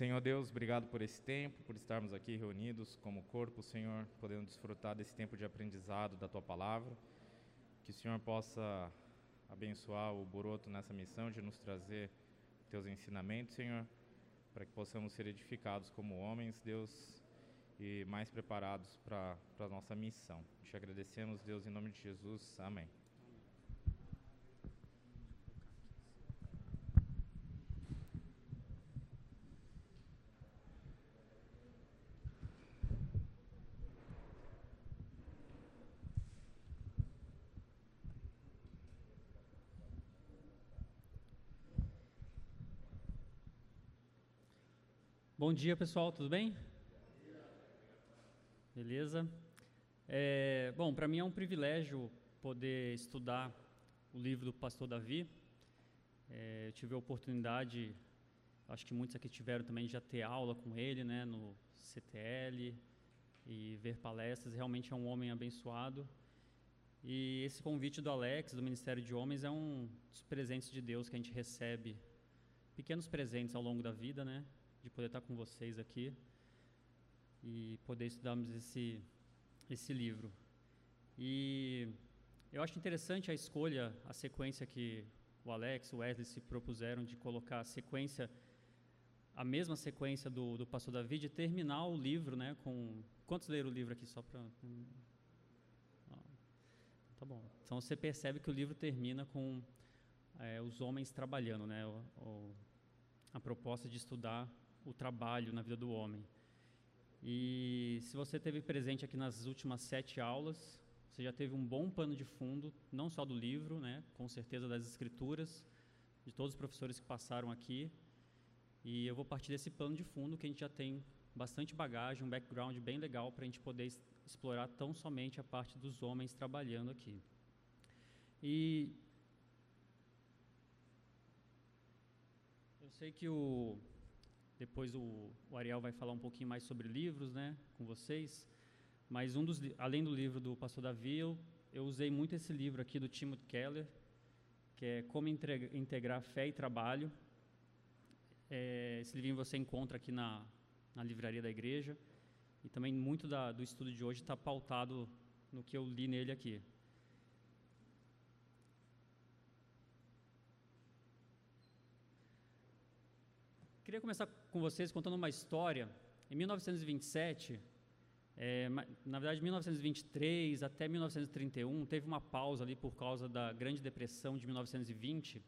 Senhor Deus, obrigado por esse tempo, por estarmos aqui reunidos como corpo, Senhor, podendo desfrutar desse tempo de aprendizado da tua palavra. Que o Senhor possa abençoar o Boroto nessa missão de nos trazer teus ensinamentos, Senhor, para que possamos ser edificados como homens, Deus, e mais preparados para a nossa missão. Te agradecemos, Deus, em nome de Jesus. Amém. Bom dia, pessoal, tudo bem? Beleza? É, bom, para mim é um privilégio poder estudar o livro do pastor Davi. É, eu tive a oportunidade, acho que muitos aqui tiveram também, de já ter aula com ele, né, no CTL e ver palestras. Realmente é um homem abençoado. E esse convite do Alex, do Ministério de Homens, é um dos presentes de Deus que a gente recebe, pequenos presentes ao longo da vida, né? De poder estar com vocês aqui e poder estudarmos esse, esse livro. E eu acho interessante a escolha, a sequência que o Alex, o Wesley se propuseram de colocar a sequência, a mesma sequência do, do Pastor Davi, de terminar o livro, né, com... Quantos leram o livro aqui, só para... Tá bom. Então você percebe que o livro termina com é, os homens trabalhando, né, o, o, a proposta de estudar o trabalho na vida do homem. E se você teve presente aqui nas últimas sete aulas, você já teve um bom pano de fundo, não só do livro, né, com certeza das escrituras, de todos os professores que passaram aqui. E eu vou partir desse pano de fundo que a gente já tem bastante bagagem, um background bem legal para a gente poder explorar tão somente a parte dos homens trabalhando aqui. E eu sei que o depois o, o, Ariel vai falar um pouquinho mais sobre livros, né, com vocês. Mas um dos, além do livro do Pastor Davi, eu, eu usei muito esse livro aqui do Timothy Keller, que é Como Integrar Fé e Trabalho. É, esse livrinho você encontra aqui na, na livraria da igreja. E também muito da, do estudo de hoje está pautado no que eu li nele aqui. Queria começar com vocês contando uma história. Em 1927, é, na verdade, 1923 até 1931, teve uma pausa ali por causa da Grande Depressão de 1920.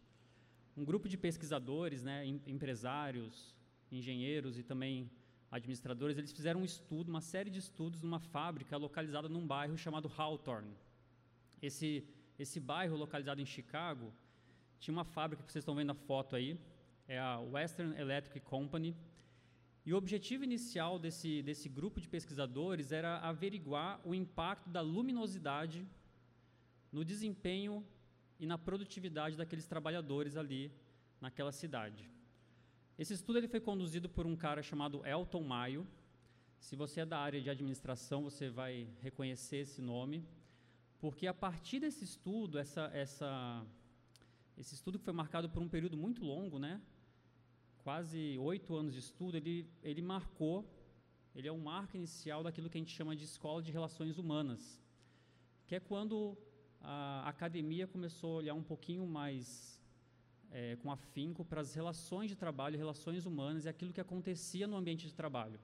Um grupo de pesquisadores, né, empresários, engenheiros e também administradores, eles fizeram um estudo, uma série de estudos numa fábrica localizada num bairro chamado Hawthorne. Esse, esse bairro localizado em Chicago tinha uma fábrica que vocês estão vendo a foto aí, é a Western Electric Company. E o objetivo inicial desse, desse grupo de pesquisadores era averiguar o impacto da luminosidade no desempenho e na produtividade daqueles trabalhadores ali naquela cidade. Esse estudo ele foi conduzido por um cara chamado Elton Maio. Se você é da área de administração, você vai reconhecer esse nome, porque a partir desse estudo, essa, essa, esse estudo que foi marcado por um período muito longo, né? Quase oito anos de estudo, ele, ele marcou, ele é um marco inicial daquilo que a gente chama de escola de relações humanas, que é quando a academia começou a olhar um pouquinho mais é, com afinco para as relações de trabalho, relações humanas e aquilo que acontecia no ambiente de trabalho.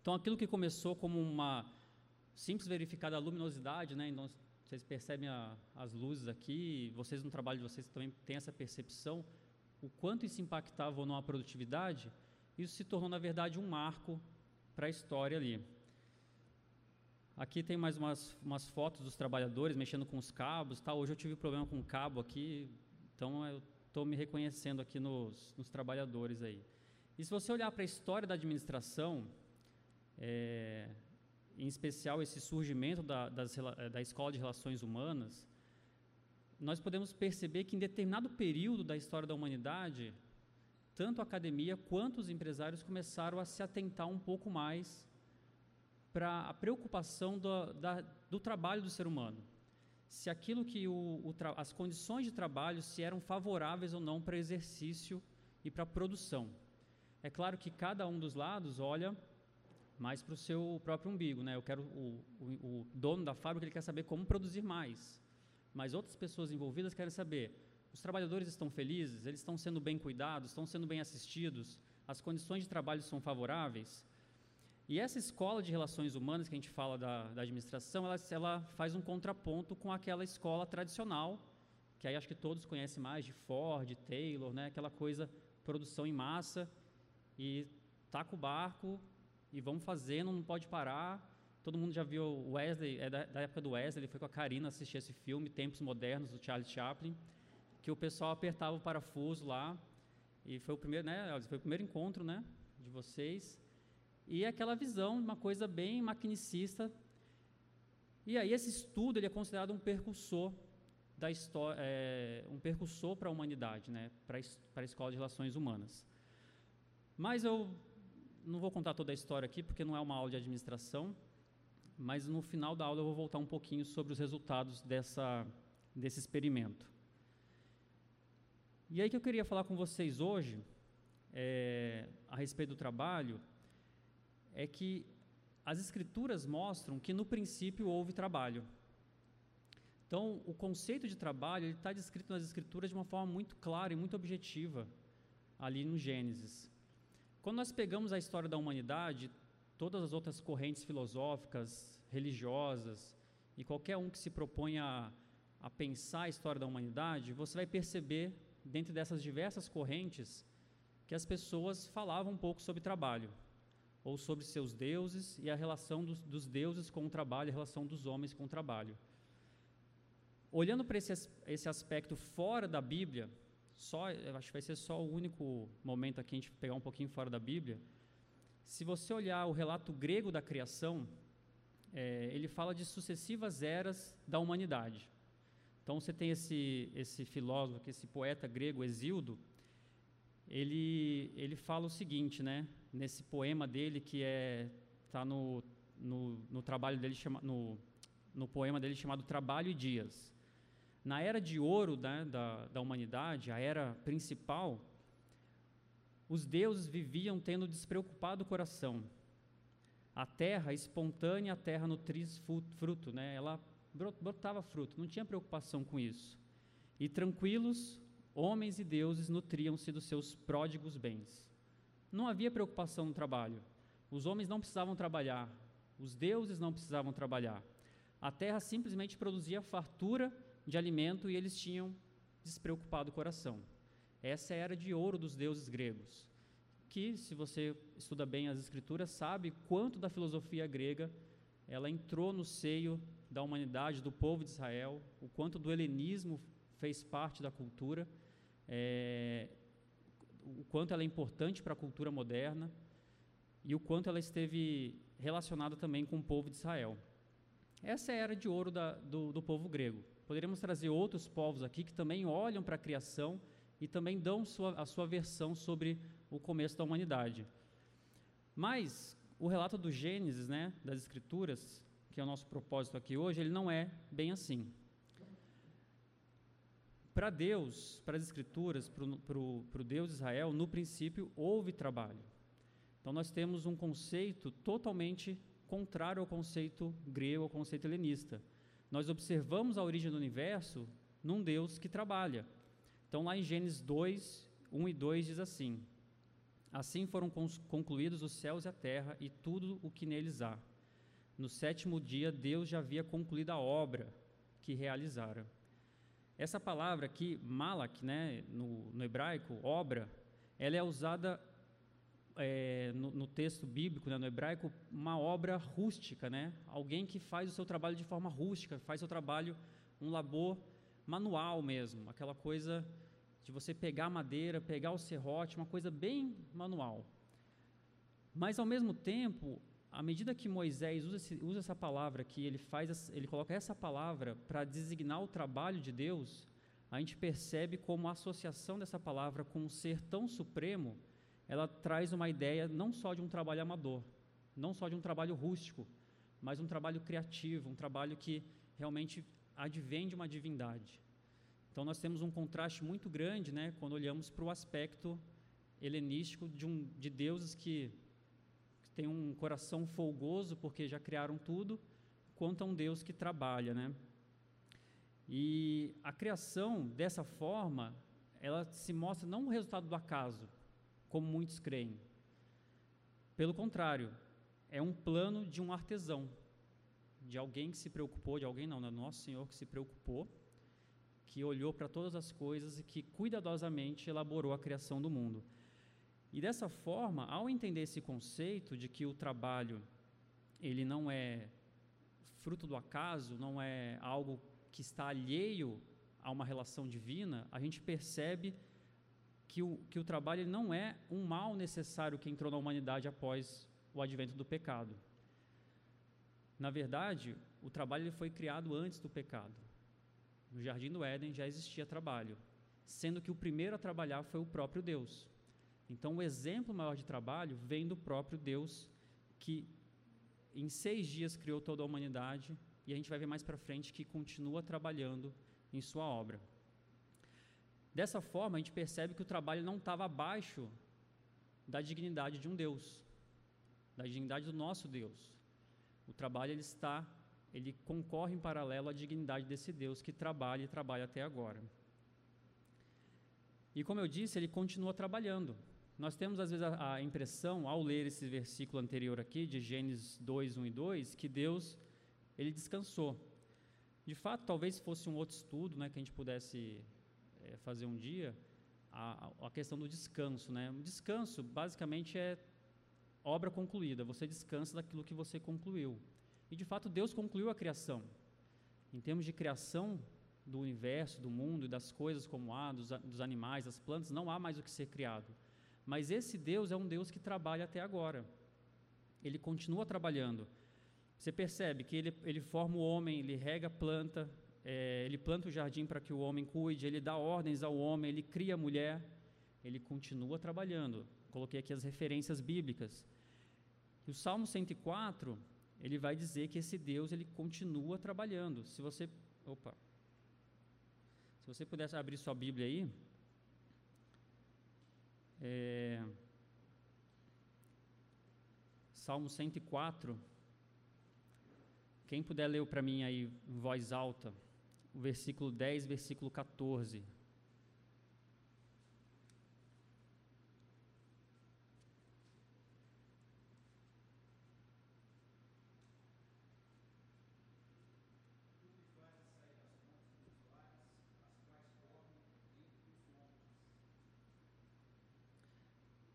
Então, aquilo que começou como uma simples verificada luminosidade, né? Então, vocês percebem a, as luzes aqui, vocês no trabalho de vocês também têm essa percepção o quanto isso impactava ou não a produtividade, isso se tornou, na verdade, um marco para a história ali. Aqui tem mais umas, umas fotos dos trabalhadores mexendo com os cabos. Tá? Hoje eu tive problema com o cabo aqui, então eu estou me reconhecendo aqui nos, nos, trabalhadores aí. E se você olhar para a história da administração, é, em especial esse surgimento da, das, da escola de relações humanas, nós podemos perceber que em determinado período da história da humanidade, tanto a academia quanto os empresários começaram a se atentar um pouco mais para a preocupação do, da, do trabalho do ser humano. Se aquilo que o, o as condições de trabalho se eram favoráveis ou não para exercício e para produção. É claro que cada um dos lados olha mais para o seu próprio umbigo, né? Eu quero o, o, o dono da fábrica ele quer saber como produzir mais, mas outras pessoas envolvidas querem saber os trabalhadores estão felizes, eles estão sendo bem cuidados, estão sendo bem assistidos, as condições de trabalho são favoráveis. E essa escola de relações humanas que a gente fala da, da administração, ela, ela faz um contraponto com aquela escola tradicional, que aí acho que todos conhecem mais, de Ford, Taylor, né? aquela coisa, produção em massa, e taca o barco, e vamos fazendo, não pode parar. Todo mundo já viu Wesley, é da, da época do Wesley, ele foi com a Karina assistir esse filme, Tempos Modernos, do Charles Chaplin, que o pessoal apertava o parafuso lá, e foi o primeiro, né, foi o primeiro encontro, né, de vocês. E aquela visão, uma coisa bem maquinicista. E aí esse estudo ele é considerado um percursor da história, é, um percursor para a humanidade, né, para a escola de relações humanas. Mas eu não vou contar toda a história aqui, porque não é uma aula de administração, mas no final da aula eu vou voltar um pouquinho sobre os resultados dessa, desse experimento. E aí que eu queria falar com vocês hoje, é, a respeito do trabalho, é que as escrituras mostram que no princípio houve trabalho. Então, o conceito de trabalho está descrito nas escrituras de uma forma muito clara e muito objetiva, ali no Gênesis. Quando nós pegamos a história da humanidade, todas as outras correntes filosóficas, religiosas, e qualquer um que se proponha a, pensar a história da humanidade, você vai perceber, dentro dessas diversas correntes, que as pessoas falavam um pouco sobre trabalho ou sobre seus deuses e a relação dos, dos deuses com o trabalho, a relação dos homens com o trabalho. Olhando para esse, esse aspecto fora da Bíblia, só, acho que vai ser só o único momento aqui a gente pegar um pouquinho fora da Bíblia. Se você olhar o relato grego da criação, é, ele fala de sucessivas eras da humanidade. Então você tem esse, esse filósofo, esse poeta grego Exildo, ele, ele fala o seguinte, né? nesse poema dele que é está no, no, no, trabalho dele chama, no, no poema dele chamado Trabalho e Dias. Na era de ouro né, da, da humanidade, a era principal, os deuses viviam tendo despreocupado coração. A terra espontânea, a terra nutriz fruto, né, ela brotava fruto, não tinha preocupação com isso. E tranquilos, homens e deuses nutriam-se dos seus pródigos bens. Não havia preocupação no trabalho. Os homens não precisavam trabalhar, os deuses não precisavam trabalhar. A terra simplesmente produzia fartura de alimento e eles tinham despreocupado o coração. Essa era de ouro dos deuses gregos, que, se você estuda bem as escrituras, sabe quanto da filosofia grega ela entrou no seio da humanidade, do povo de Israel, o quanto do helenismo fez parte da cultura. É, o quanto ela é importante para a cultura moderna e o quanto ela esteve relacionada também com o povo de Israel. Essa é a era de ouro da, do, do povo grego. Poderíamos trazer outros povos aqui que também olham para a criação e também dão sua, a sua versão sobre o começo da humanidade. Mas o relato do Gênesis, né, das Escrituras, que é o nosso propósito aqui hoje, ele não é bem assim. Para Deus, para as Escrituras, para o Deus de Israel, no princípio houve trabalho. Então nós temos um conceito totalmente contrário ao conceito grego, ao conceito helenista. Nós observamos a origem do universo num Deus que trabalha. Então lá em Gênesis 2, 1 e 2 diz assim: Assim foram concluídos os céus e a terra e tudo o que neles há. No sétimo dia, Deus já havia concluído a obra que realizara. Essa palavra aqui, malak, né, no, no hebraico, obra, ela é usada é, no, no, texto bíblico, né, no hebraico, uma obra rústica, né? Alguém que faz o seu trabalho de forma rústica, faz o seu trabalho um labor manual mesmo, aquela coisa de você pegar madeira, pegar o serrote, uma coisa bem manual. Mas ao mesmo tempo, à medida que Moisés usa, esse, usa essa palavra que ele faz, ele coloca essa palavra para designar o trabalho de Deus, a gente percebe como a associação dessa palavra com um ser tão supremo, ela traz uma ideia não só de um trabalho amador, não só de um trabalho rústico, mas um trabalho criativo, um trabalho que realmente advém de uma divindade. Então nós temos um contraste muito grande, né, quando olhamos para o aspecto helenístico de, um, de deuses que, que têm um coração folgoso porque já criaram tudo, quanto a um Deus que trabalha, né? E a criação dessa forma, ela se mostra não o resultado do acaso, como muitos creem. Pelo contrário, é um plano de um artesão, de alguém que se preocupou, de alguém não, né? nosso Senhor que se preocupou, que olhou para todas as coisas e que cuidadosamente elaborou a criação do mundo. E dessa forma, ao entender esse conceito de que o trabalho ele não é fruto do acaso, não é algo que está alheio a uma relação divina, a gente percebe que o, que o trabalho não é um mal necessário que entrou na humanidade após o advento do pecado. Na verdade, o trabalho foi criado antes do pecado. No jardim do Éden já existia trabalho, sendo que o primeiro a trabalhar foi o próprio Deus. Então, o exemplo maior de trabalho vem do próprio Deus, que em seis dias criou toda a humanidade, e a gente vai ver mais para frente que continua trabalhando em sua obra. Dessa forma, a gente percebe que o trabalho não estava abaixo da dignidade de um Deus, da dignidade do nosso Deus. O trabalho ele está, ele concorre em paralelo à dignidade desse Deus que trabalha e trabalha até agora. E como eu disse, ele continua trabalhando. Nós temos às vezes a, impressão, ao ler esse versículo anterior aqui, de Gênesis 2, 1 e 2, que Deus ele descansou. De fato, talvez fosse um outro estudo né, que a gente pudesse é, fazer um dia, a, a, questão do descanso. Né? O descanso, basicamente, é obra concluída, você descansa daquilo que você concluiu. E, de fato, Deus concluiu a criação. Em termos de criação do universo, do mundo e das coisas como há, dos, dos animais, das plantas, não há mais o que ser criado. Mas esse Deus é um Deus que trabalha até agora. Ele continua trabalhando. Você percebe que ele, ele forma o homem, ele rega a planta, é, ele planta o jardim para que o homem cuide, ele dá ordens ao homem, ele cria a mulher, ele continua trabalhando. Coloquei aqui as referências bíblicas. E o Salmo 104, ele vai dizer que esse Deus ele continua trabalhando. Se você, opa, se você pudesse abrir sua Bíblia aí, é, Salmo 104, quem puder ler para mim aí em voz alta, o versículo 10, versículo 14.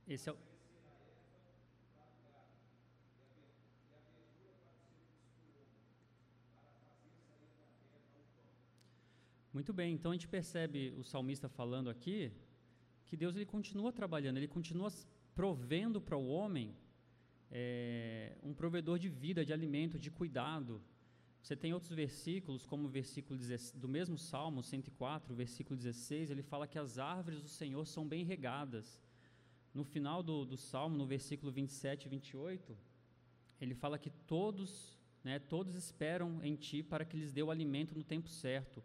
Esse é o Muito bem, então a gente percebe o salmista falando aqui que Deus ele continua trabalhando, ele continua provendo para o homem é, um provedor de vida, de alimento, de cuidado. Você tem outros versículos, como o versículo do mesmo Salmo 104, versículo 16, ele fala que as árvores do Senhor são bem regadas. No final do, do Salmo, no versículo 27 e 28, ele fala que todos, né, todos esperam em Ti para que lhes dê o alimento no tempo certo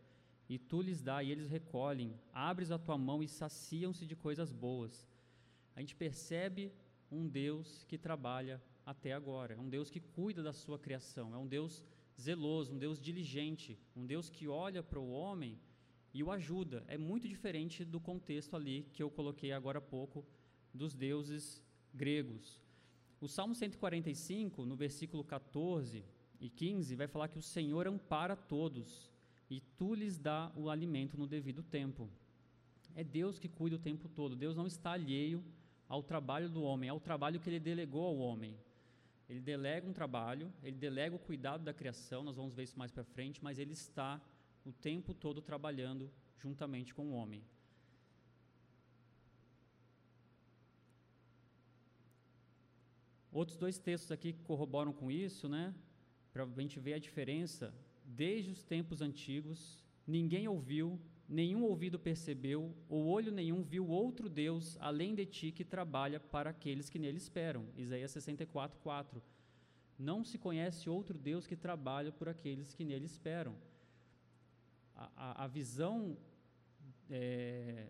e tu lhes dá, e eles recolhem. Abres a tua mão e saciam-se de coisas boas. A gente percebe um Deus que trabalha até agora, é um Deus que cuida da sua criação, é um Deus zeloso, um Deus diligente, um Deus que olha para o homem e o ajuda. É muito diferente do contexto ali que eu coloquei agora há pouco dos deuses gregos. O Salmo 145, no versículo 14 e 15, vai falar que o Senhor ampara todos e tu lhes dá o alimento no devido tempo. É Deus que cuida o tempo todo. Deus não está alheio ao trabalho do homem, ao trabalho que ele delegou ao homem. Ele delega um trabalho, ele delega o cuidado da criação, nós vamos ver isso mais para frente, mas ele está o tempo todo trabalhando juntamente com o homem. Outros dois textos aqui que corroboram com isso, né? Para a gente ver a diferença desde os tempos antigos, ninguém ouviu, nenhum ouvido percebeu, ou olho nenhum viu outro Deus além de ti que trabalha para aqueles que nele esperam. Isaías 64, 4. Não se conhece outro Deus que trabalha por aqueles que nele esperam. A, a, a visão é,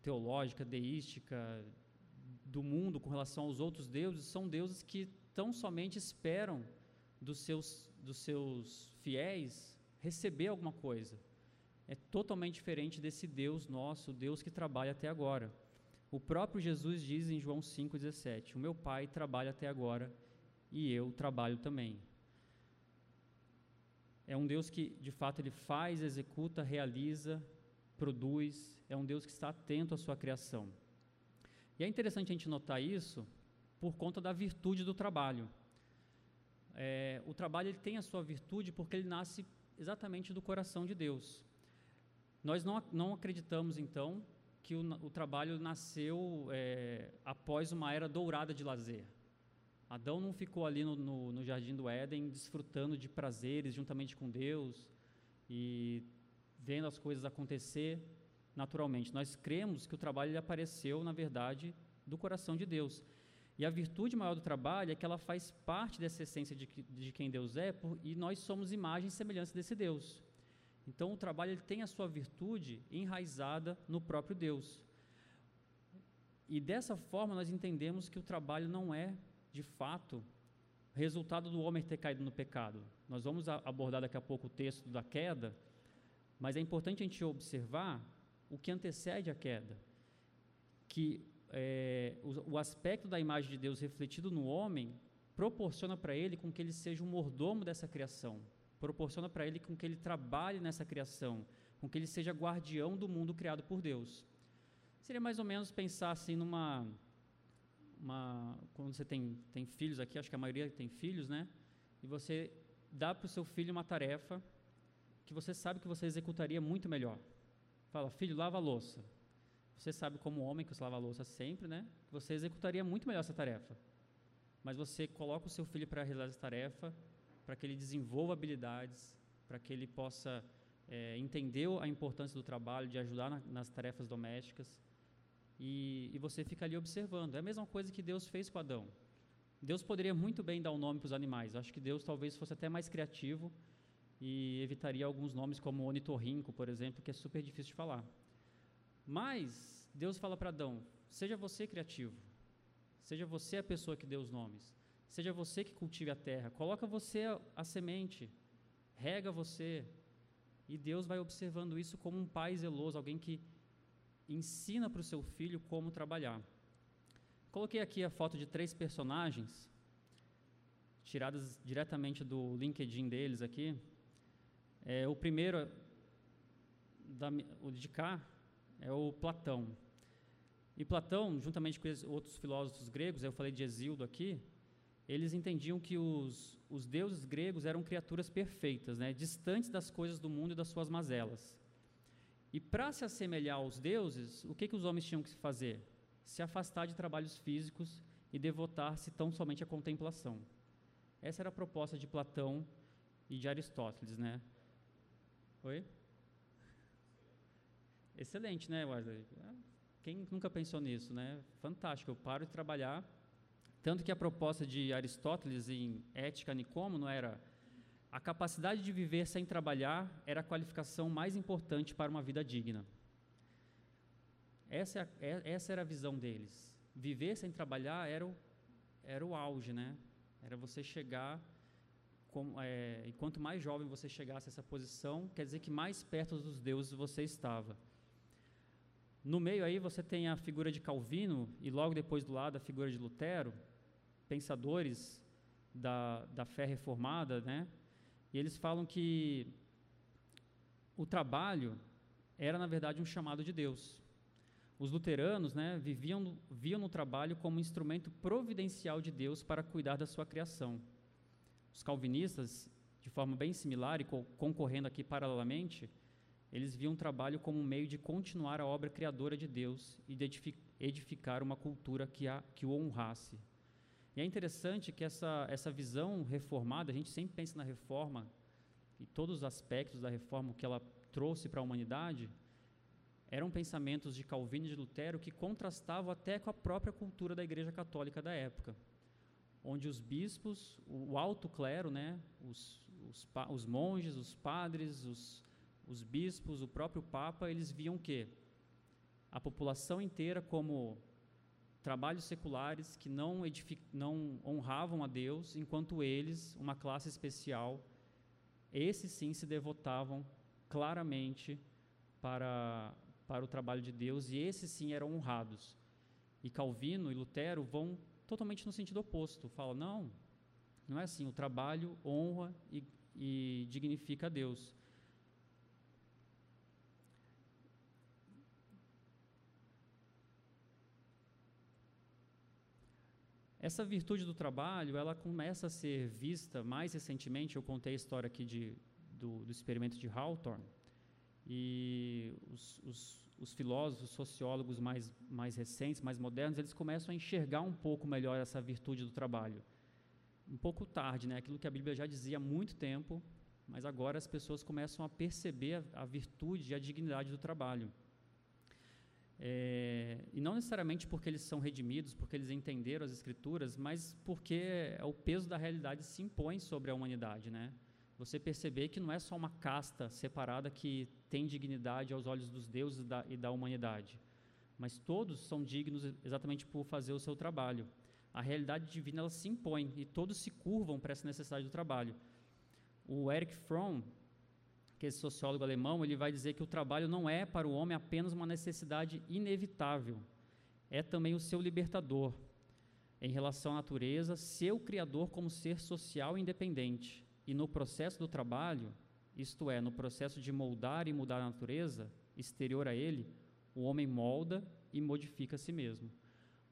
teológica, deística, do mundo com relação aos outros deuses são deuses que tão somente esperam dos seus, dos seus fiéis receber alguma coisa. É totalmente diferente desse Deus nosso, Deus que trabalha até agora. O próprio Jesus diz em João 5,17: O meu Pai trabalha até agora e eu trabalho também. É um Deus que, de fato, ele faz, executa, realiza, produz. É um Deus que está atento à sua criação. E é interessante a gente notar isso por conta da virtude do trabalho. É, o trabalho ele tem a sua virtude porque ele nasce exatamente do coração de Deus. Nós não, não acreditamos, então, que o, o trabalho nasceu é, após uma era dourada de lazer. Adão não ficou ali no, no, no, jardim do Éden desfrutando de prazeres juntamente com Deus e vendo as coisas acontecer naturalmente. Nós cremos que o trabalho ele apareceu, na verdade, do coração de Deus. E a virtude maior do trabalho é que ela faz parte dessa essência de, de quem Deus é, por, e nós somos imagem e semelhança desse Deus. Então, o trabalho ele tem a sua virtude enraizada no próprio Deus. E dessa forma, nós entendemos que o trabalho não é, de fato, resultado do homem ter caído no pecado. Nós vamos abordar daqui a pouco o texto da queda, mas é importante a gente observar o que antecede a queda, que é, o, o, aspecto da imagem de Deus refletido no homem proporciona para ele com que ele seja um mordomo dessa criação, proporciona para ele com que ele trabalhe nessa criação, com que ele seja guardião do mundo criado por Deus. Seria mais ou menos pensar assim numa uma, quando você tem, tem filhos aqui, acho que a maioria tem filhos, né? E você dá para o seu filho uma tarefa que você sabe que você executaria muito melhor. Fala, filho, lava a louça. Você sabe, como homem que você lava a louça sempre, né? Você executaria muito melhor essa tarefa. Mas você coloca o seu filho para realizar essa tarefa, para que ele desenvolva habilidades, para que ele possa é, entender a importância do trabalho, de ajudar na, nas tarefas domésticas. E, e, você fica ali observando. É a mesma coisa que Deus fez com Adão. Deus poderia muito bem dar um nome para os animais. Acho que Deus talvez fosse até mais criativo e evitaria alguns nomes como onitorrinco, por exemplo, que é super difícil de falar. Mas Deus fala para Adão: seja você criativo, seja você a pessoa que dê os nomes, seja você que cultive a terra, coloca você a, a semente, rega você, e Deus vai observando isso como um pai zeloso, alguém que ensina para o seu filho como trabalhar. Coloquei aqui a foto de três personagens, tiradas diretamente do LinkedIn deles aqui. É, o primeiro, da, o de cá, é o Platão. E Platão, juntamente com outros filósofos gregos, eu falei de Exildo aqui, eles entendiam que os, os deuses gregos eram criaturas perfeitas, né, distantes das coisas do mundo e das suas mazelas. E para se assemelhar aos deuses, o que, que os homens tinham que fazer? Se afastar de trabalhos físicos e devotar-se tão somente à contemplação. Essa era a proposta de Platão e de Aristóteles, né? Oi? Excelente, né, Wesley? Quem nunca pensou nisso, né? Fantástico, eu paro de trabalhar. Tanto que a proposta de Aristóteles em Ética Nicomo era a capacidade de viver sem trabalhar era a qualificação mais importante para uma vida digna. Essa, é, é essa era a visão deles. Viver sem trabalhar era o, era o auge, né? Era você chegar com, é, e quanto mais jovem você chegasse a essa posição, quer dizer que mais perto dos deuses você estava. No meio aí você tem a figura de Calvino e logo depois do lado a figura de Lutero, pensadores da, da fé reformada, né? E eles falam que o trabalho era na verdade um chamado de Deus. Os luteranos, né, viviam viam no trabalho como instrumento providencial de Deus para cuidar da sua criação. Os calvinistas, de forma bem similar e co concorrendo aqui paralelamente, eles viam o trabalho como um meio de continuar a obra criadora de Deus e de edificar uma cultura que, a, que o honrasse. E é interessante que essa, essa visão reformada, a gente sempre pensa na reforma e todos os aspectos da reforma que ela trouxe para a humanidade, eram pensamentos de Calvino e de Lutero que contrastavam até com a própria cultura da Igreja Católica da época onde os bispos, o alto clero, né, os, os, os monges, os padres, os, os bispos, o próprio Papa, eles viam que a população inteira como trabalhos seculares que não, não honravam a Deus, enquanto eles, uma classe especial, esses sim se devotavam claramente para, para o trabalho de Deus e esses sim eram honrados. E Calvino e Lutero vão totalmente no sentido oposto. Falam, não, não é assim. O trabalho honra e, e dignifica a Deus. Essa virtude do trabalho, ela começa a ser vista mais recentemente. Eu contei a história aqui de, do, do experimento de Hawthorne e os, os, os filósofos, sociólogos mais, mais recentes, mais modernos, eles começam a enxergar um pouco melhor essa virtude do trabalho. Um pouco tarde, né? aquilo que a Bíblia já dizia há muito tempo, mas agora as pessoas começam a perceber a, a virtude e a dignidade do trabalho. É, e não necessariamente porque eles são redimidos, porque eles entenderam as Escrituras, mas porque o peso da realidade se impõe sobre a humanidade, né? Você perceber que não é só uma casta separada que tem dignidade aos olhos dos deuses da, e da humanidade, mas todos são dignos exatamente por fazer o seu trabalho. A realidade divina ela se impõe e todos se curvam para essa necessidade do trabalho. O Eric Fromm, que é esse sociólogo alemão, ele vai dizer que o trabalho não é para o homem apenas uma necessidade inevitável, é também o seu libertador em relação à natureza, seu criador como ser social e independente. E no processo do trabalho, isto é, no processo de moldar e mudar a natureza exterior a ele, o homem molda e modifica a si mesmo.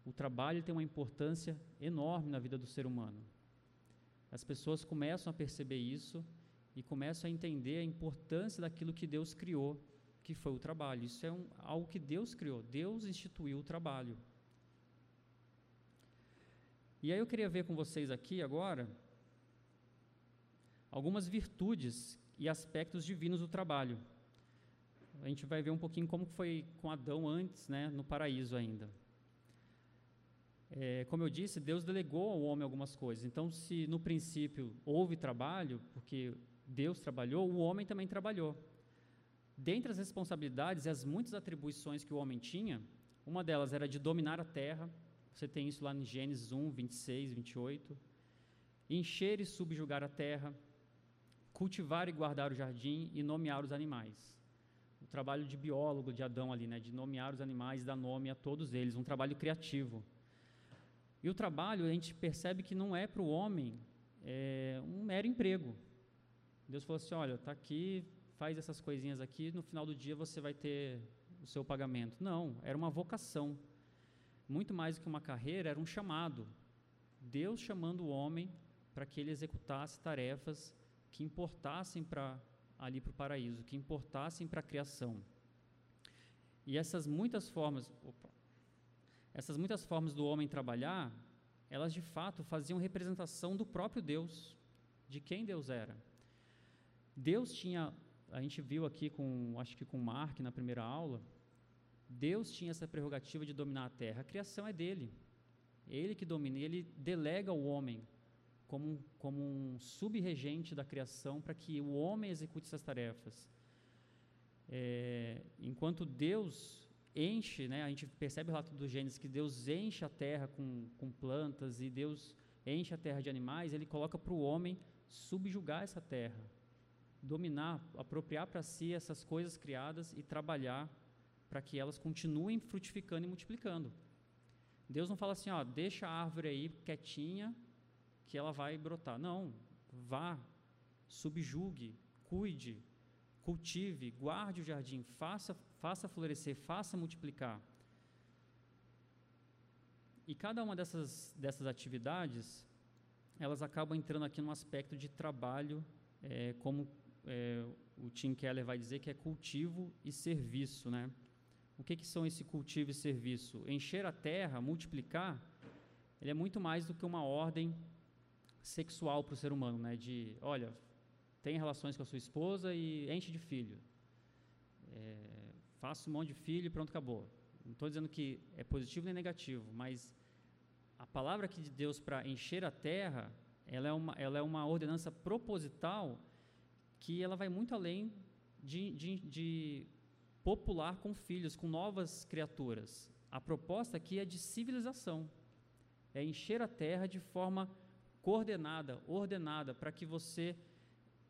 O trabalho tem uma importância enorme na vida do ser humano. As pessoas começam a perceber isso e começam a entender a importância daquilo que Deus criou, que foi o trabalho. Isso é um, algo que Deus criou, Deus instituiu o trabalho. E aí eu queria ver com vocês aqui agora algumas virtudes e aspectos divinos do trabalho. A gente vai ver um pouquinho como foi com Adão antes, né, no paraíso ainda. É, como eu disse, Deus delegou ao homem algumas coisas. Então, se no princípio houve trabalho, porque Deus trabalhou, o homem também trabalhou. Dentre as responsabilidades e as muitas atribuições que o homem tinha, uma delas era de dominar a terra. Você tem isso lá em Gênesis 1, 26, 28. Encher e subjugar a terra, cultivar e guardar o jardim e nomear os animais. O trabalho de biólogo de Adão ali, né, de nomear os animais, dar nome a todos eles, um trabalho criativo. E o trabalho, a gente percebe que não é para o homem é, um mero emprego. Deus falou assim: olha, está aqui, faz essas coisinhas aqui, no final do dia você vai ter o seu pagamento. Não, era uma vocação. Muito mais do que uma carreira, era um chamado. Deus chamando o homem para que ele executasse tarefas que importassem para ali para o paraíso, que importassem para a criação. E essas muitas formas, opa, essas muitas formas do homem trabalhar, elas de fato faziam representação do próprio Deus, de quem Deus era. Deus tinha, a gente viu aqui com, acho que com Mark na primeira aula, Deus tinha essa prerrogativa de dominar a terra. A criação é dele. Ele que domina, ele delega ao homem como, como um subregente da criação para que o homem execute essas tarefas. É, enquanto Deus enche, né, a gente percebe o relato do Gênesis que Deus enche a terra com, com plantas e Deus enche a terra de animais, ele coloca para o homem subjugar essa terra, dominar, apropriar para si essas coisas criadas e trabalhar para que elas continuem frutificando e multiplicando. Deus não fala assim, ó, deixa a árvore aí quietinha que ela vai brotar. Não, vá, subjugue, cuide, cultive, guarde o jardim, faça, faça florescer, faça multiplicar. E cada uma dessas, dessas atividades, elas acabam entrando aqui num aspecto de trabalho, é, como é, o Tim Keller vai dizer que é cultivo e serviço, né? O que, que são esse cultivo e serviço? Encher a terra, multiplicar, ele é muito mais do que uma ordem sexual para o ser humano, né? De, olha, tem relações com a sua esposa e enche de filho. É, faça um monte de filho e pronto, acabou. Não estou dizendo que é positivo nem negativo, mas a palavra aqui de Deus para encher a terra, ela é, uma, ela é uma ordenança proposital que ela vai muito além de, de, de popular com filhos, com novas criaturas. A proposta aqui é de civilização, é encher a terra de forma coordenada, ordenada, para que você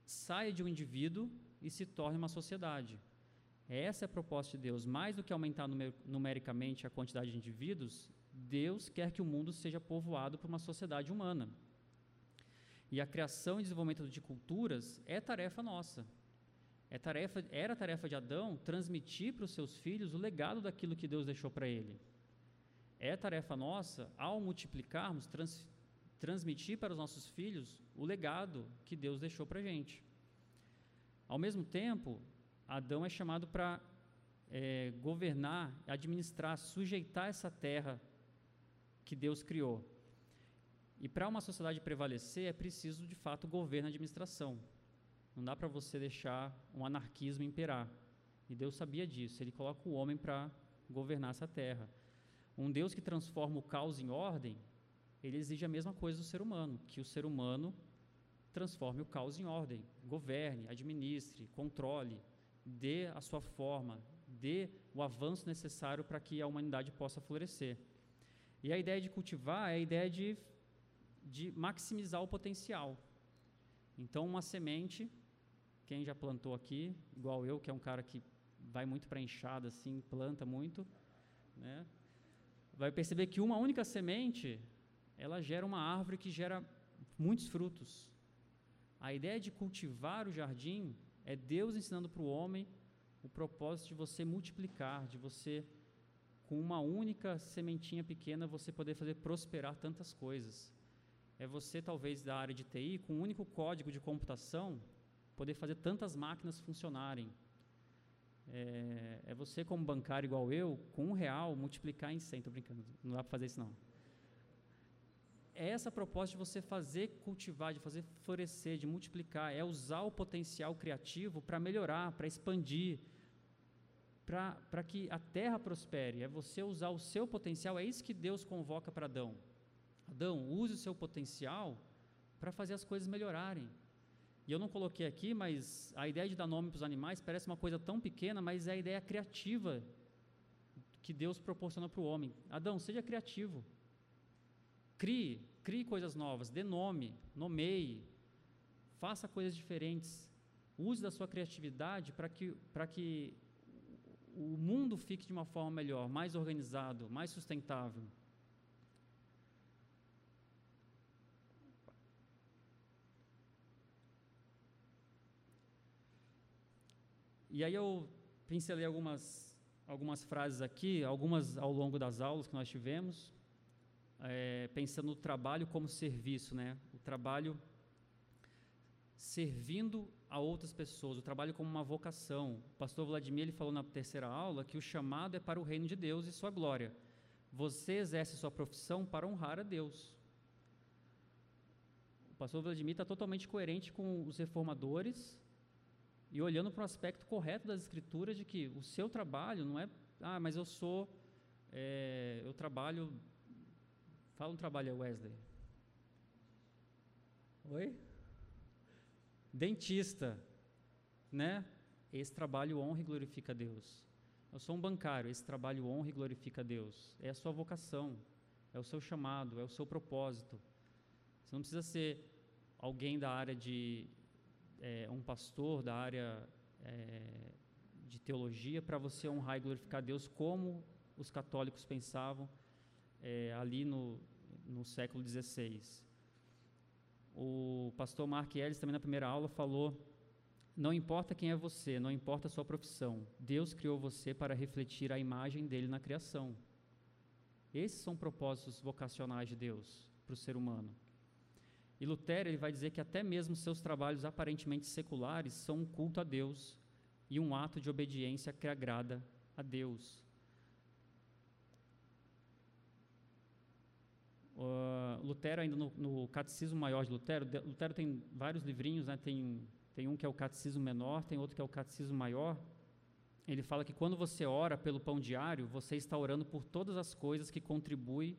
saia de um indivíduo e se torne uma sociedade. Essa é a proposta de Deus. Mais do que aumentar numer numericamente a quantidade de indivíduos, Deus quer que o mundo seja povoado por uma sociedade humana. E a criação e desenvolvimento de culturas é tarefa nossa. É tarefa, era tarefa de Adão transmitir para os seus filhos o legado daquilo que Deus deixou para ele. É tarefa nossa, ao multiplicarmos, trans, transmitir para os nossos filhos o legado que Deus deixou para a gente. Ao mesmo tempo, Adão é chamado para é, governar, administrar, sujeitar essa terra que Deus criou. E para uma sociedade prevalecer, é preciso, de fato, governo e administração. Não dá para você deixar um anarquismo imperar. E Deus sabia disso. Ele coloca o homem para governar essa terra. Um Deus que transforma o caos em ordem, ele exige a mesma coisa do ser humano, que o ser humano transforme o caos em ordem, governe, administre, controle, dê a sua forma, dê o avanço necessário para que a humanidade possa florescer. E a ideia de cultivar é a ideia de, de maximizar o potencial. Então, uma semente, quem já plantou aqui, igual eu, que é um cara que vai muito para enxada, assim, planta muito, né? vai perceber que uma única semente, ela gera uma árvore que gera muitos frutos. A ideia de cultivar o jardim é Deus ensinando para o homem o propósito de você multiplicar, de você, com uma única sementinha pequena, você poder fazer prosperar tantas coisas. É você, talvez, da área de TI, com um único código de computação, poder fazer tantas máquinas funcionarem. É, é você, como bancário igual eu, com um real, multiplicar em cem. Estou brincando, não dá para fazer isso não é essa proposta de você fazer cultivar, de fazer florescer, de multiplicar, é usar o potencial criativo para melhorar, para expandir, para que a terra prospere, é você usar o seu potencial, é isso que Deus convoca para Adão. Adão, use o seu potencial para fazer as coisas melhorarem. E eu não coloquei aqui, mas a ideia de dar nome para os animais parece uma coisa tão pequena, mas é a ideia criativa que Deus proporciona para o homem. Adão, seja criativo. Crie, crie coisas novas, dê nome, nomeie, faça coisas diferentes. Use da sua criatividade para que, que o mundo fique de uma forma melhor, mais organizado, mais sustentável. E aí eu pincelei algumas, algumas frases aqui, algumas ao longo das aulas que nós tivemos pensando no trabalho como serviço, né? O trabalho servindo a outras pessoas, o trabalho como uma vocação. O pastor Vladimir ele falou na terceira aula que o chamado é para o reino de Deus e sua glória. Você exerce sua profissão para honrar a Deus. O pastor Vladimir está totalmente coerente com os reformadores e olhando para o aspecto correto das escrituras de que o seu trabalho não é, ah, mas eu sou, é, eu trabalho Fala um trabalho aí, Wesley. Oi? Dentista, né? Esse trabalho honra e glorifica a Deus. Eu sou um bancário, esse trabalho honra e glorifica a Deus. É a sua vocação, é o seu chamado, é o seu propósito. Você não precisa ser alguém da área de é, um pastor da área é, de teologia para você honrar e glorificar a Deus como os católicos pensavam é, ali no, no século XVI. O pastor Mark Ellis, também na primeira aula, falou: Não importa quem é você, não importa a sua profissão, Deus criou você para refletir a imagem dele na criação. Esses são propósitos vocacionais de Deus para o ser humano. E Lutero ele vai dizer que até mesmo seus trabalhos aparentemente seculares são um culto a Deus e um ato de obediência que agrada a Deus. Uh, Lutero, ainda no, no, Catecismo Maior de Lutero, de, Lutero tem vários livrinhos, né? tem, tem um que é o Catecismo Menor, tem outro que é o Catecismo Maior. Ele fala que quando você ora pelo pão diário, você está orando por todas as coisas que contribuem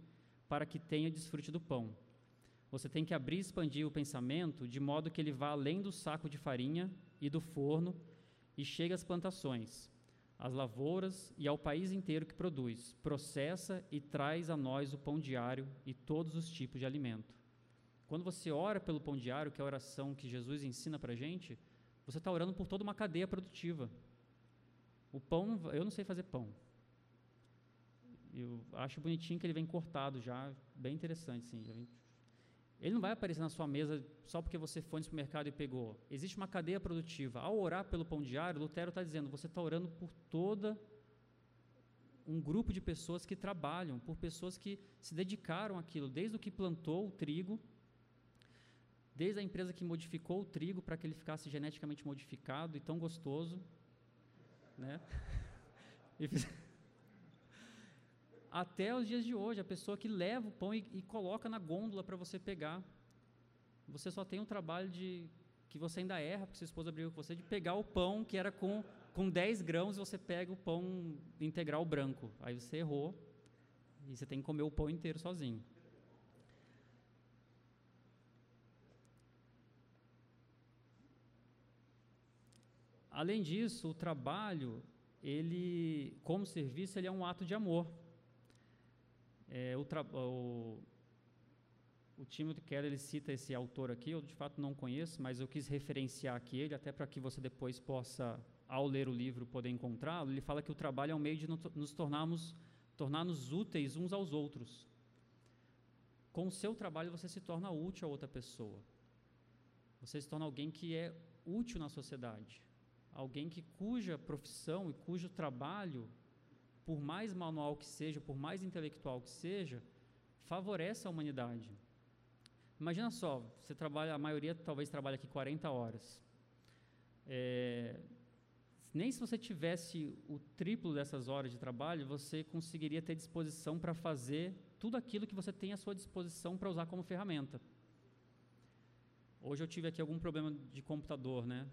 para que tenha desfrute do pão. Você tem que abrir e expandir o pensamento de modo que ele vá além do saco de farinha e do forno e chegue às plantações. Às lavouras e ao país inteiro que produz, processa e traz a nós o pão diário e todos os tipos de alimento. Quando você ora pelo pão diário, que é a oração que Jesus ensina para a gente, você está orando por toda uma cadeia produtiva. O pão, eu não sei fazer pão. Eu acho bonitinho que ele vem cortado já, bem interessante, sim. Ele não vai aparecer na sua mesa só porque você foi no supermercado e pegou. Existe uma cadeia produtiva. Ao orar pelo pão diário, Lutero está dizendo: você está orando por toda um grupo de pessoas que trabalham, por pessoas que se dedicaram àquilo, desde o que plantou o trigo, desde a empresa que modificou o trigo para que ele ficasse geneticamente modificado e tão gostoso, né? até os dias de hoje, a pessoa que leva o pão e, e coloca na gôndola para você pegar. Você só tem um trabalho de que você ainda erra, porque sua esposa brigou com você, de pegar o pão que era com, com 10 grãos e você pega o pão integral branco. Aí você errou e você tem que comer o pão inteiro sozinho. Além disso, o trabalho, ele, como serviço, ele é um ato de amor. É, o, o, o Timothy Keller ele cita esse autor aqui, eu de fato não conheço, mas eu quis referenciar aqui ele, até para que você depois possa, ao ler o livro, poder encontrá-lo. Ele fala que o trabalho é um meio de nos tornarmos, tornar-nos úteis uns aos outros. Com o seu trabalho você se torna útil a outra pessoa. Você se torna alguém que é útil na sociedade. Alguém que cuja profissão e cujo trabalho por mais manual que seja, por mais intelectual que seja, favorece a humanidade. Imagina só, você trabalha, a maioria talvez trabalha aqui 40 horas. É, nem se você tivesse o triplo dessas horas de trabalho, você conseguiria ter disposição para fazer tudo aquilo que você tem à sua disposição para usar como ferramenta. Hoje eu tive aqui algum problema de computador, né?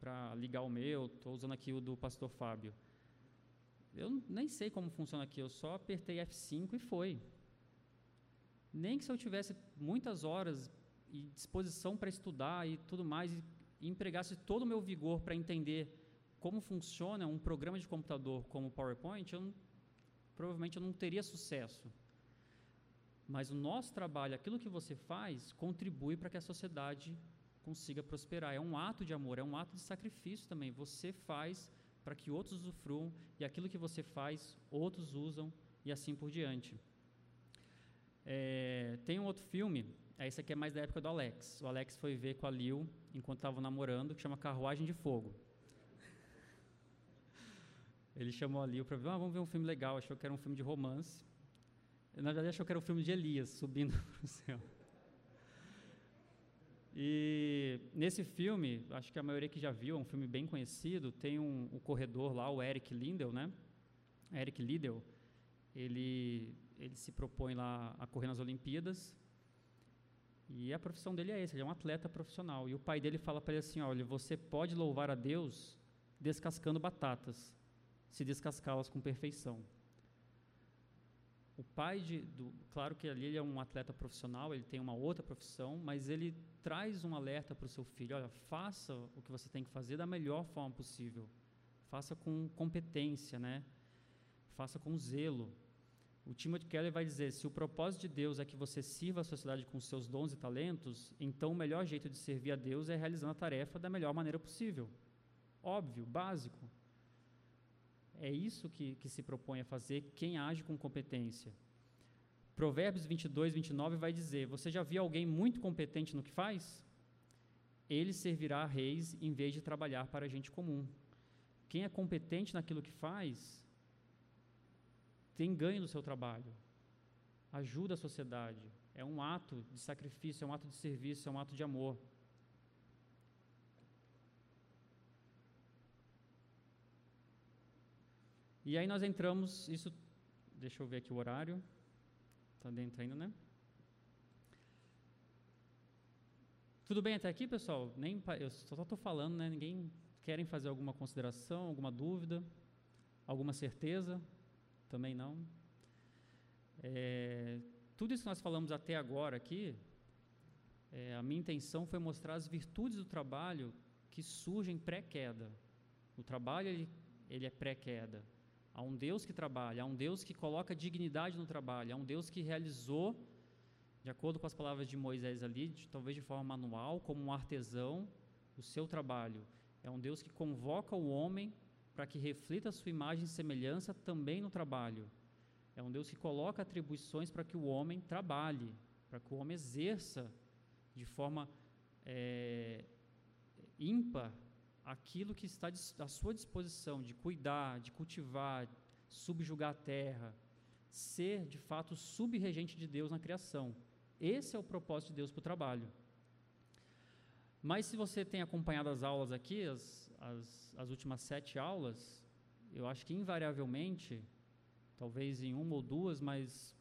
Para ligar o meu, estou usando aqui o do pastor Fábio. Eu nem sei como funciona aqui, eu só apertei F5 e foi. Nem que se eu tivesse muitas horas e disposição para estudar e tudo mais, e, empregasse todo o meu vigor para entender como funciona um programa de computador como o PowerPoint, eu não, provavelmente eu não teria sucesso. Mas o nosso trabalho, aquilo que você faz, contribui para que a sociedade consiga prosperar. É um ato de amor, é um ato de sacrifício também. Você faz para que outros usufruam e aquilo que você faz, outros usam e assim por diante. É, tem um outro filme, esse aqui é mais da época do Alex. O Alex foi ver com a Lil enquanto estavam namorando, que chama Carruagem de Fogo. Ele chamou a Lil para ver, ah, vamos ver um filme legal, achou que era um filme de romance. Na verdade, achou que era um filme de Elias subindo para o céu. E nesse filme, acho que a maioria que já viu, é um filme bem conhecido, tem um, o corredor lá, o Eric Lindell, né? Eric Liddell, ele, ele se propõe lá a correr nas Olimpíadas, e a profissão dele é essa, ele é um atleta profissional. E o pai dele fala para ele assim, olha, você pode louvar a Deus descascando batatas, se descascá-las com perfeição. O pai de, do, claro que ali ele é um atleta profissional, ele tem uma outra profissão, mas ele traz um alerta para o seu filho: olha, faça o que você tem que fazer da melhor forma possível, faça com competência, né? Faça com zelo. O Timothy Keller vai dizer: se o propósito de Deus é que você sirva a sociedade com seus dons e talentos, então o melhor jeito de servir a Deus é realizando a tarefa da melhor maneira possível. Óbvio, básico. É isso que, que se propõe a fazer quem age com competência. Provérbios 22, 29 vai dizer: Você já viu alguém muito competente no que faz? Ele servirá a reis em vez de trabalhar para a gente comum. Quem é competente naquilo que faz, tem ganho do seu trabalho, ajuda a sociedade. É um ato de sacrifício, é um ato de serviço, é um ato de amor. E aí nós entramos, isso, deixa eu ver aqui o horário, está dentro ainda, né? Tudo bem até aqui, pessoal? Nem, eu só estou falando, né? Ninguém querem fazer alguma consideração, alguma dúvida, alguma certeza? Também não. É, tudo isso que nós falamos até agora aqui, é, a minha intenção foi mostrar as virtudes do trabalho que surgem pré-queda. O trabalho ele ele é pré-queda. Há um Deus que trabalha, há um Deus que coloca dignidade no trabalho, há um Deus que realizou, de acordo com as palavras de Moisés ali, de, talvez de forma manual, como um artesão, o seu trabalho. É um Deus que convoca o homem para que reflita a sua imagem e semelhança também no trabalho. É um Deus que coloca atribuições para que o homem trabalhe, para que o homem exerça de forma é, ímpar aquilo que está à sua disposição de cuidar, de cultivar, subjugar a terra, ser de fato subregente de Deus na criação. Esse é o propósito de Deus para o trabalho. Mas se você tem acompanhado as aulas aqui, as, as, as últimas sete aulas, eu acho que invariavelmente, talvez em uma ou duas, mas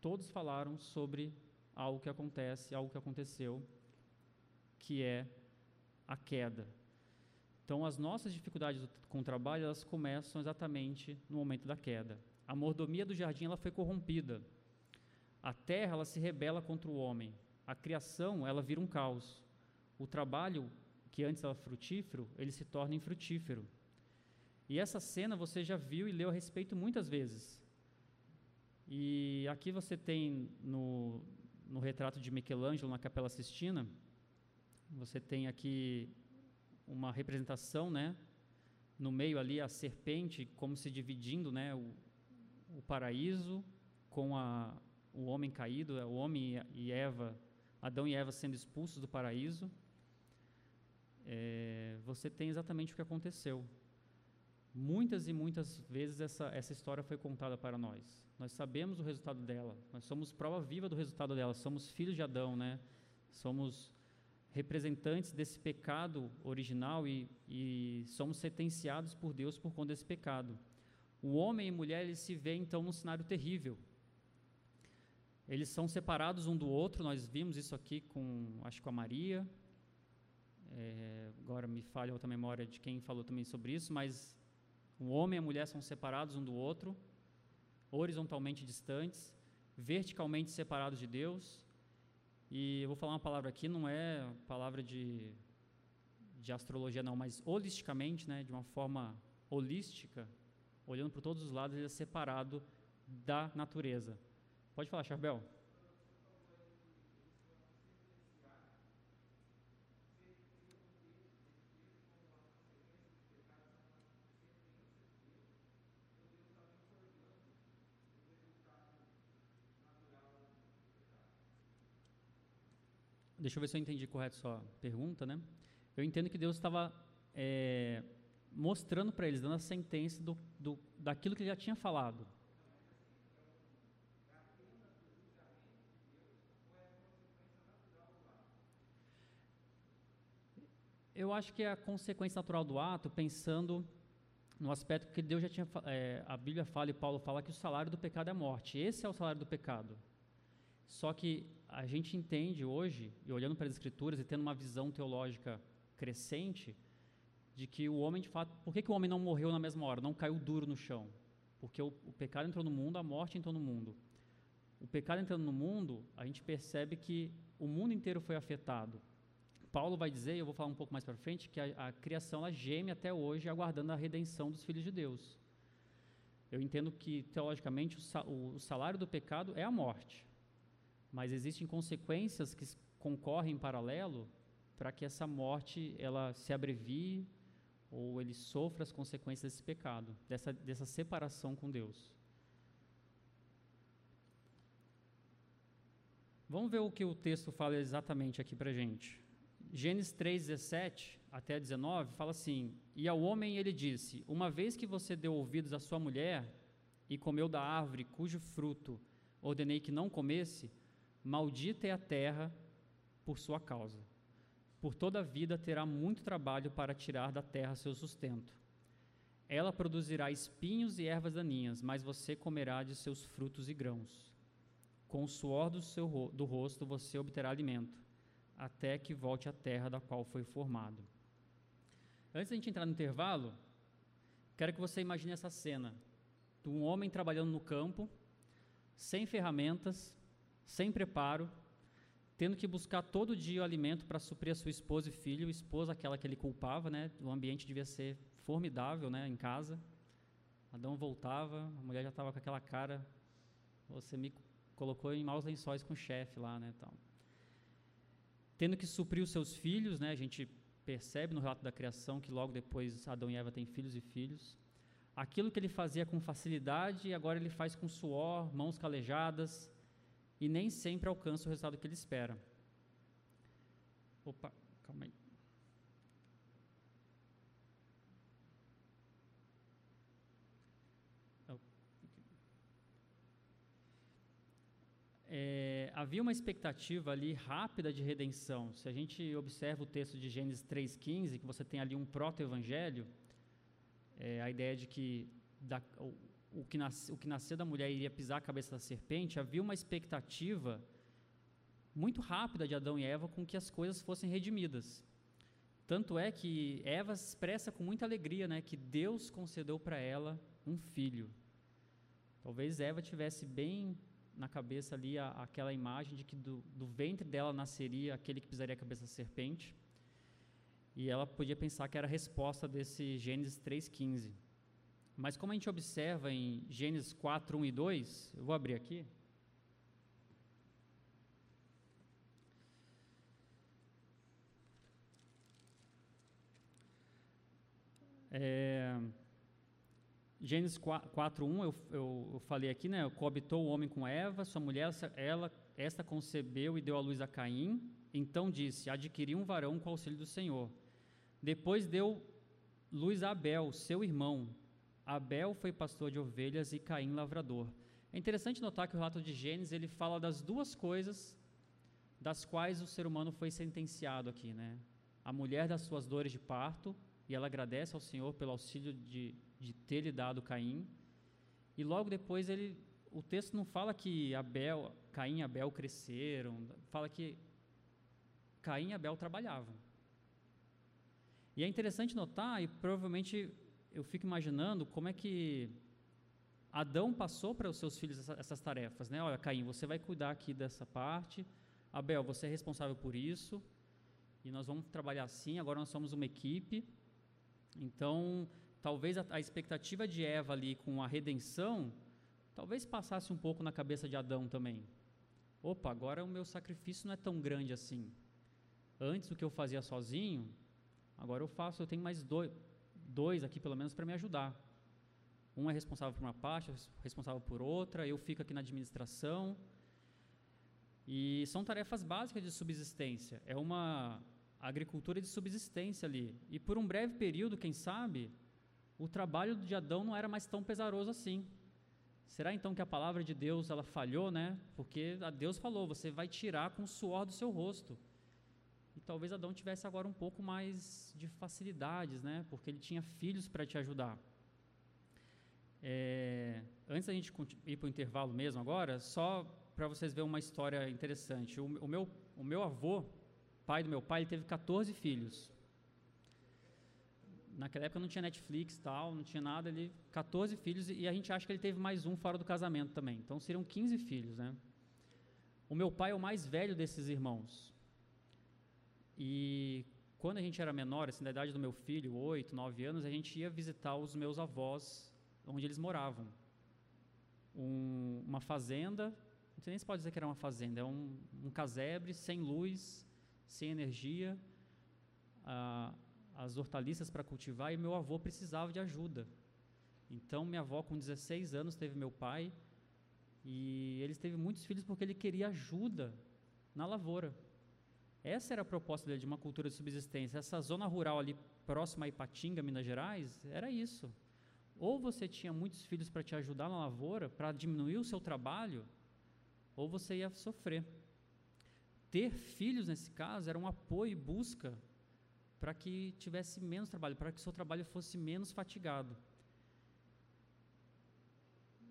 todos falaram sobre algo que acontece, algo que aconteceu, que é a queda. Então, as nossas dificuldades com o trabalho, elas começam exatamente no momento da queda. A mordomia do jardim, ela foi corrompida. A terra, ela se rebela contra o homem. A criação, ela vira um caos. O trabalho, que antes era frutífero, ele se torna infrutífero. E essa cena você já viu e leu a respeito muitas vezes. E aqui você tem no, no retrato de Michelangelo na Capela Sistina, você tem aqui uma representação, né? No meio ali a serpente como se dividindo, né? O, o paraíso com a, o homem caído, o homem e Eva, Adão e Eva sendo expulsos do paraíso. É, você tem exatamente o que aconteceu. Muitas e muitas vezes essa, essa história foi contada para nós. Nós sabemos o resultado dela. Nós somos prova viva do resultado dela. Somos filhos de Adão, né? Somos representantes desse pecado original e, e somos sentenciados por Deus por conta desse pecado. O homem e mulher eles se veem então num cenário terrível. Eles são separados um do outro. Nós vimos isso aqui com, acho com a Maria. É, agora me falha outra memória de quem falou também sobre isso, mas o homem e a mulher são separados um do outro, horizontalmente distantes, verticalmente separados de Deus. E eu vou falar uma palavra aqui, não é palavra de, de astrologia, não, mas holisticamente, né, de uma forma holística, olhando para todos os lados, ele é separado da natureza. Pode falar, Charbel. Deixa eu ver se eu entendi correto sua pergunta, né? Eu entendo que Deus estava é, mostrando para eles, dando a sentença do, do, daquilo que ele já tinha falado. Eu acho que é a consequência natural do ato, pensando no aspecto que Deus já tinha, é, a Bíblia fala e Paulo fala que o salário do pecado é a morte. Esse é o salário do pecado. Só que a gente entende hoje, e olhando para as Escrituras e tendo uma visão teológica crescente, de que o homem, de fato, por que, que o homem não morreu na mesma hora, não caiu duro no chão? Porque o, o pecado entrou no mundo, a morte entrou no mundo. O pecado entrando no mundo, a gente percebe que o mundo inteiro foi afetado. Paulo vai dizer, e eu vou falar um pouco mais para frente, que a, a criação ela geme até hoje aguardando a redenção dos filhos de Deus. Eu entendo que, teologicamente, o, o salário do pecado é a morte mas existem consequências que concorrem em paralelo para que essa morte ela se abrevie ou ele sofra as consequências desse pecado, dessa, dessa separação com Deus. Vamos ver o que o texto fala exatamente aqui para gente. Gênesis 3, 17 até 19 fala assim: E ao homem ele disse: Uma vez que você deu ouvidos à sua mulher e comeu da árvore cujo fruto ordenei que não comesse, Maldita é a terra por sua causa. Por toda a vida terá muito trabalho para tirar da terra seu sustento. Ela produzirá espinhos e ervas daninhas, mas você comerá de seus frutos e grãos. Com o suor do seu do rosto você obterá alimento, até que volte à terra da qual foi formado. Antes de a gente entrar no intervalo, quero que você imagine essa cena de um homem trabalhando no campo, sem ferramentas, sem preparo, tendo que buscar todo dia o alimento para suprir a sua esposa e filho, esposa aquela que ele culpava, né? O ambiente devia ser formidável, né, em casa. Adão voltava, a mulher já estava com aquela cara, você me colocou em maus lençóis com o chefe lá, né, tal. Tendo que suprir os seus filhos, né, a gente percebe no relato da criação que logo depois Adão e Eva têm filhos e filhos. Aquilo que ele fazia com facilidade, agora ele faz com suor, mãos calejadas, e nem sempre alcança o resultado que ele espera. Opa, calma aí. É, havia uma expectativa ali rápida de redenção. Se a gente observa o texto de Gênesis 3,15, que você tem ali um proto-evangelho, é, a ideia de que da, o, que nasce, o que nasceu da mulher iria pisar a cabeça da serpente, havia uma expectativa muito rápida de Adão e Eva com que as coisas fossem redimidas. Tanto é que Eva expressa com muita alegria né, que Deus concedeu para ela um filho. Talvez Eva tivesse bem na cabeça ali a, aquela imagem de que do, do, ventre dela nasceria aquele que pisaria a cabeça da serpente. E ela podia pensar que era a resposta desse Gênesis 3,15. Mas como a gente observa em Gênesis 4, 1 e 2, eu vou abrir aqui. É, Gênesis 4, 1, eu, eu, eu, falei aqui, né? Coabitou o homem com Eva, sua mulher, ela, esta concebeu e deu à luz a Caim. Então disse: Adquiri um varão com o auxílio do Senhor. Depois deu luz a Abel, seu irmão. Abel foi pastor de ovelhas e Caim lavrador. É interessante notar que o relato de Gênesis ele fala das duas coisas das quais o ser humano foi sentenciado aqui, né? A mulher das suas dores de parto, e ela agradece ao Senhor pelo auxílio de de ter lhe dado Caim. E logo depois ele, o texto não fala que Abel, Caim e Abel cresceram, fala que Caim e Abel trabalhavam. E é interessante notar, e provavelmente eu fico imaginando como é que Adão passou para os seus filhos essa, essas tarefas, né? Olha, Caim, você vai cuidar aqui dessa parte. Abel, você é responsável por isso. E nós vamos trabalhar assim. Agora nós somos uma equipe. Então, talvez a, a, expectativa de Eva ali com a redenção, talvez passasse um pouco na cabeça de Adão também. Opa, agora o meu sacrifício não é tão grande assim. Antes o que eu fazia sozinho, agora eu faço, eu tenho mais dois, dois aqui pelo menos para me ajudar. Um é responsável por uma parte, responsável por outra, eu fico aqui na administração. E são tarefas básicas de subsistência. É uma agricultura de subsistência ali. E por um breve período, quem sabe, o trabalho de Adão não era mais tão pesaroso assim. Será então que a palavra de Deus ela falhou, né? Porque Deus falou: você vai tirar com o suor do seu rosto. E talvez Adão tivesse agora um pouco mais de facilidades, né? Porque ele tinha filhos para te ajudar. É, antes da gente ir para o intervalo mesmo agora, só para vocês verem uma história interessante. O, o, meu, o meu avô, pai do meu pai, teve 14 filhos naquela época não tinha Netflix tal, não tinha nada, ele 14 filhos e a gente acha que ele teve mais um fora do casamento também. Então seriam 15 filhos, né? O meu pai é o mais velho desses irmãos. E quando a gente era menor, assim, da idade do meu filho, 8, 9 anos, a gente ia visitar os meus avós onde eles moravam. Um, uma fazenda, não sei nem se pode dizer que era uma fazenda, é um, um casebre sem luz, sem energia. As hortaliças para cultivar e meu avô precisava de ajuda. Então, minha avó, com 16 anos, teve meu pai e eles teve muitos filhos porque ele queria ajuda na lavoura. Essa era a proposta de uma cultura de subsistência. Essa zona rural ali próxima a Ipatinga, Minas Gerais, era isso. Ou você tinha muitos filhos para te ajudar na lavoura, para diminuir o seu trabalho, ou você ia sofrer. Ter filhos, nesse caso, era um apoio e busca para que tivesse menos trabalho, para que o seu trabalho fosse menos fatigado.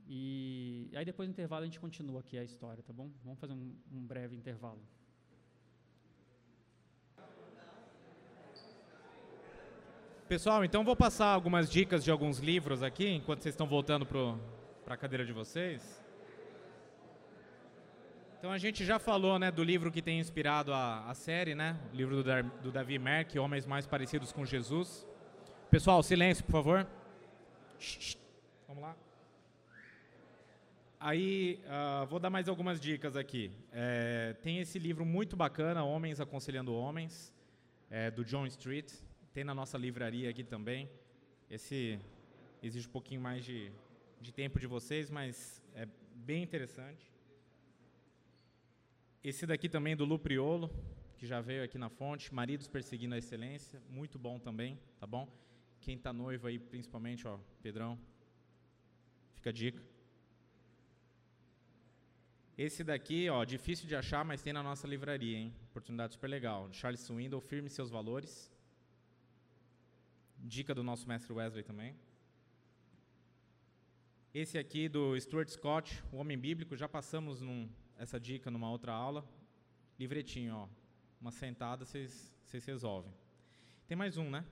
E aí depois do intervalo a gente continua aqui a história, tá bom? Vamos fazer um, um breve intervalo. Pessoal, então vou passar algumas dicas de alguns livros aqui, enquanto vocês estão voltando para a cadeira de vocês. Então a gente já falou né, do livro que tem inspirado a, a série, né? O livro do, do Davi Merck, Homens Mais Parecidos com Jesus. Pessoal, silêncio, por favor. Vamos lá. Aí, uh, vou dar mais algumas dicas aqui. É, tem esse livro muito bacana, Homens Aconselhando Homens, é, do John Street. Tem na nossa livraria aqui também. Esse exige um pouquinho mais de, de tempo de vocês, mas é bem interessante. Esse daqui também do Lupriolo, que já veio aqui na fonte, Maridos Perseguindo a Excelência, muito bom também, tá bom? Quem está noivo aí, principalmente, ó, Pedrão, fica a dica. Esse daqui, ó, difícil de achar, mas tem na nossa livraria, hein? Oportunidade super legal. Charles Swindoll, Firme Seus Valores. Dica do nosso mestre Wesley também. Esse aqui do Stuart Scott, O Homem Bíblico, já passamos num, essa dica numa outra aula. Livretinho, ó. Uma sentada, vocês resolvem. Tem mais um, né?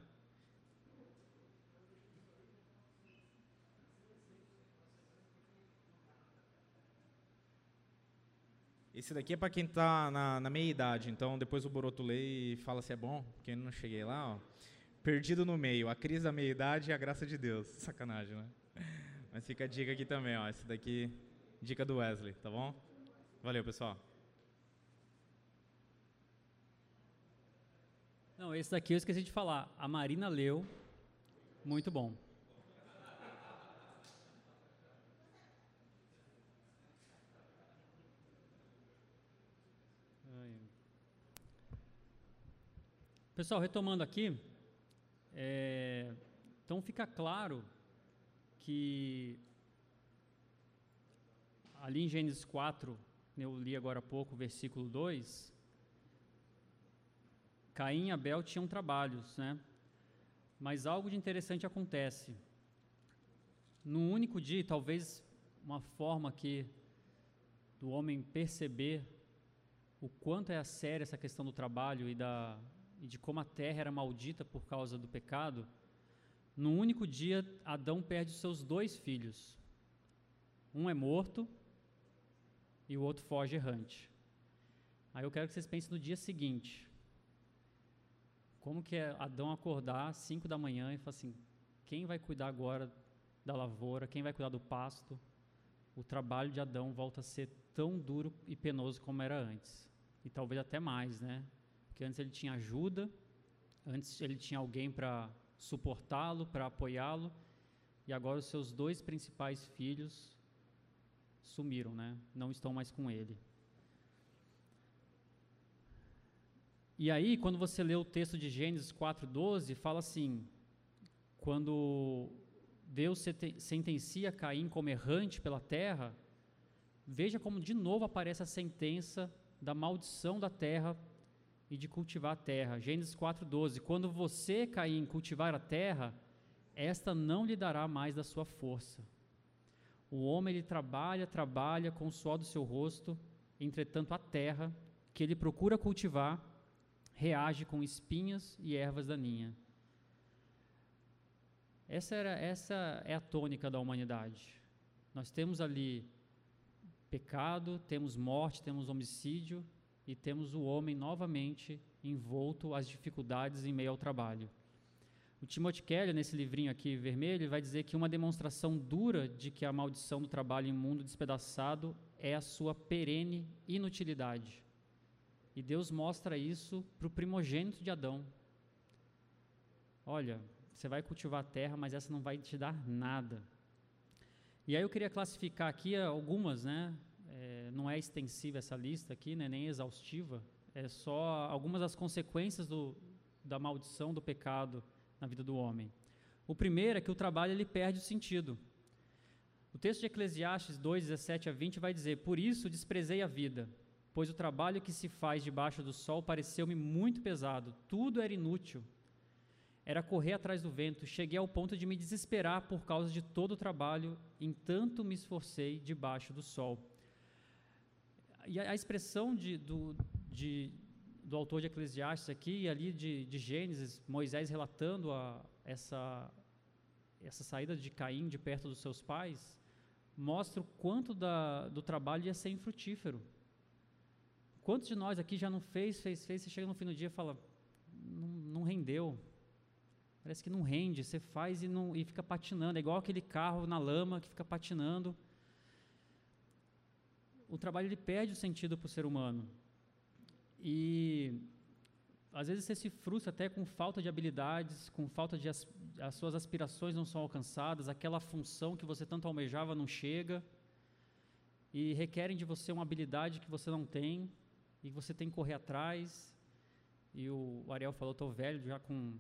Esse daqui é para quem está na, na, meia idade, então depois o Boroto lê e fala se é bom, porque eu não cheguei lá. Ó. Perdido no meio, a crise da meia idade e a graça de Deus. Sacanagem, né? Mas fica a dica aqui também, ó. Esse daqui, dica do Wesley, tá bom? Valeu, pessoal. Não, esse daqui eu esqueci de falar. A Marina leu, muito bom. Pessoal, retomando aqui, é, então fica claro que ali em Gênesis 4, eu li agora há pouco, versículo 2, Caim e Abel tinham trabalhos, né? Mas algo de interessante acontece. No único dia, talvez uma forma que do homem perceber o quanto é a séria essa questão do trabalho e da e de como a terra era maldita por causa do pecado, no único dia Adão perde seus dois filhos. Um é morto e o outro foge errante. Aí eu quero que vocês pensem no dia seguinte. Como que é Adão acordar às 5 da manhã e falar assim: quem vai cuidar agora da lavoura? Quem vai cuidar do pasto? O trabalho de Adão volta a ser tão duro e penoso como era antes. E talvez até mais, né? Porque antes ele tinha ajuda, antes ele tinha alguém para suportá-lo, para apoiá-lo, e agora os seus dois principais filhos sumiram, né? Não estão mais com ele. E aí, quando você lê o texto de Gênesis 4:12, fala assim: quando Deus sentencia Caim como errante pela terra, veja como de novo aparece a sentença da maldição da terra e de cultivar a terra. Gênesis 4:12. Quando você, Caim, cultivar a terra, esta não lhe dará mais da sua força. O homem ele trabalha, trabalha com o suor do seu rosto, entretanto a terra que ele procura cultivar reage com espinhas e ervas daninhas. Essa, era, essa é a tônica da humanidade. Nós temos ali pecado, temos morte, temos homicídio, e temos o homem novamente envolto às dificuldades em meio ao trabalho. O Timothy Keller, nesse livrinho aqui vermelho, vai dizer que uma demonstração dura de que a maldição do trabalho em mundo despedaçado é a sua perene inutilidade. E Deus mostra isso para o primogênito de Adão. Olha, você vai cultivar a terra, mas essa não vai te dar nada. E aí eu queria classificar aqui algumas, né, é, não é extensiva essa lista aqui, né, nem exaustiva, é só algumas das consequências do, da maldição do pecado na vida do homem. O primeiro é que o trabalho ele perde o sentido. O texto de Eclesiastes 2, 17 a 20 vai dizer: Por isso desprezei a vida, pois o trabalho que se faz debaixo do sol pareceu-me muito pesado, tudo era inútil. Era correr atrás do vento, cheguei ao ponto de me desesperar por causa de todo o trabalho, entanto me esforcei debaixo do sol e a, expressão de, do, de, do autor de Eclesiastes aqui e ali de, de Gênesis, Moisés relatando a, essa, essa saída de Caim de perto dos seus pais, mostra o quanto da, do trabalho ia ser infrutífero. Quantos de nós aqui já não fez, fez, fez, você chega no fim do dia e fala, não, não rendeu. Parece que não rende, você faz e, não, e fica patinando, é igual aquele carro na lama que fica patinando. O trabalho ele perde o sentido para o ser humano. E às vezes você se frustra até com falta de habilidades, com falta de as, as suas aspirações não são alcançadas, aquela função que você tanto almejava não chega e requerem de você uma habilidade que você não tem e você tem que correr atrás. E o Ariel falou, estou velho, já com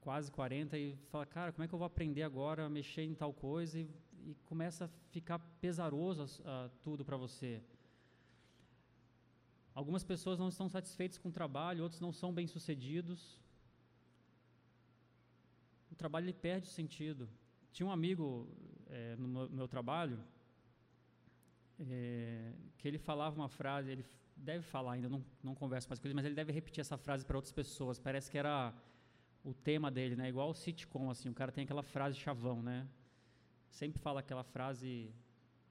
quase 40 e fala, cara, como é que eu vou aprender agora a mexer em tal coisa? E, e começa a ficar pesaroso uh, tudo para você. Algumas pessoas não estão satisfeitas com o trabalho, outros não são bem-sucedidos. O trabalho ele perde sentido. Tinha um amigo é, no meu, meu trabalho é, que ele falava uma frase, ele deve falar ainda, não, não converso mais com ele, mas ele deve repetir essa frase para outras pessoas. Parece que era o tema dele, né? Igual o sitcom, assim, o cara tem aquela frase chavão, né? Sempre fala aquela frase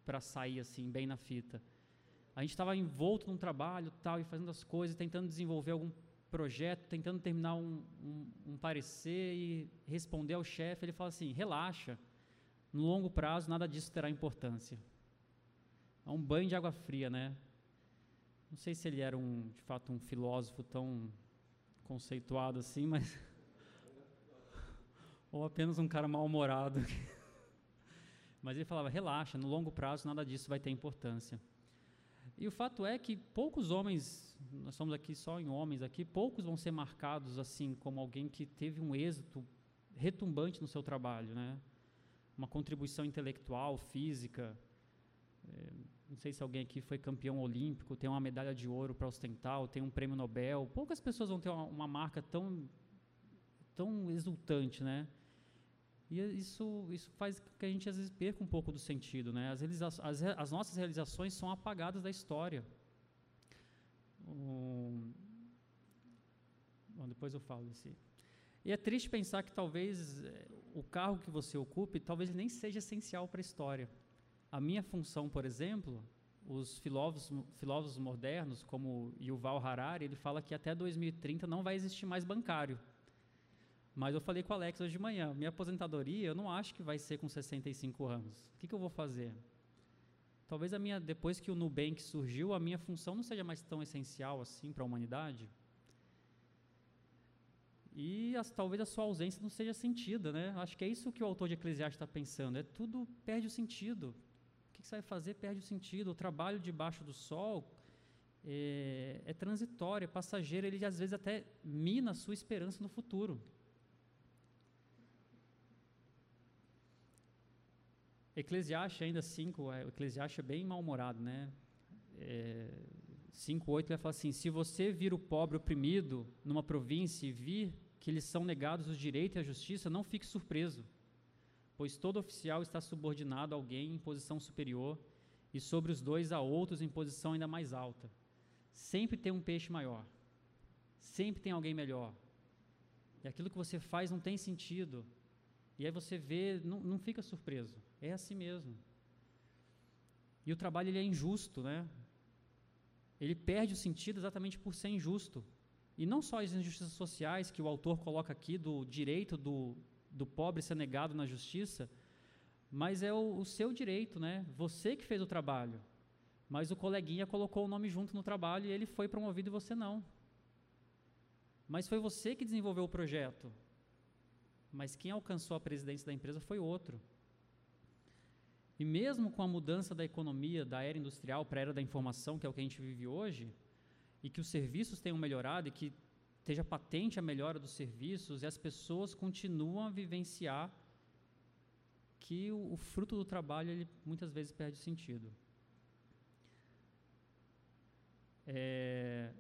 para sair assim, bem na fita. A gente estava envolto num trabalho, tal, e fazendo as coisas, tentando desenvolver algum projeto, tentando terminar um, um, um parecer e responder ao chefe. Ele fala assim: relaxa, no longo prazo nada disso terá importância. É um banho de água fria, né? Não sei se ele era um, de fato um filósofo tão conceituado assim, mas ou apenas um cara mal-humorado. Mas ele falava: relaxa, no longo prazo nada disso vai ter importância. E o fato é que poucos homens, nós estamos aqui só em homens aqui, poucos vão ser marcados assim como alguém que teve um êxito retumbante no seu trabalho, né? Uma contribuição intelectual, física. É, não sei se alguém aqui foi campeão olímpico, tem uma medalha de ouro para ostentar, tem um prêmio Nobel. Poucas pessoas vão ter uma, uma marca tão tão exultante, né? E isso, isso faz que a gente às vezes perca um pouco do sentido, né? As, as, as nossas realizações são apagadas da história. Um, bom, depois eu falo desse. E é triste pensar que talvez eh, o carro que você ocupe talvez nem seja essencial para a história. A minha função, por exemplo, os filósofos, filósofos modernos, como Yuval Harari, ele fala que até 2030 não vai existir mais bancário. Mas eu falei com o Alex hoje de manhã, minha aposentadoria eu não acho que vai ser com 65 anos. O que, que eu vou fazer? Talvez a minha, depois que o Nubank surgiu, a minha função não seja mais tão essencial assim para a humanidade. E as, talvez a sua ausência não seja sentida, né? Acho que é isso que o autor de Eclesiastes está pensando. É tudo perde o sentido. O que, que você vai fazer perde o sentido. O trabalho debaixo do sol é, é transitório, é passageiro. Ele às vezes até mina a sua esperança no futuro. Eclesiastes ainda 5, é, o Eclesiastes é bem mal-humorado, né? É, 5, ele vai falar assim, se você vir o pobre oprimido numa província e vir que lhes são negados os direitos e a justiça, não fique surpreso, pois todo oficial está subordinado a alguém em posição superior e sobre os dois há outros em posição ainda mais alta. Sempre tem um peixe maior, sempre tem alguém melhor. E aquilo que você faz não tem sentido. E aí você vê, não, não fica surpreso. É assim mesmo. E o trabalho ele é injusto, né? Ele perde o sentido exatamente por ser injusto. E não só as injustiças sociais que o autor coloca aqui, do direito do, do pobre ser negado na justiça, mas é o, o seu direito, né? Você que fez o trabalho. Mas o coleguinha colocou o nome junto no trabalho e ele foi promovido e você não. Mas foi você que desenvolveu o projeto. Mas quem alcançou a presidência da empresa foi outro. E mesmo com a mudança da economia da era industrial para a era da informação, que é o que a gente vive hoje, e que os serviços tenham melhorado e que esteja patente a melhora dos serviços, e as pessoas continuam a vivenciar que o, o fruto do trabalho ele muitas vezes perde sentido. É,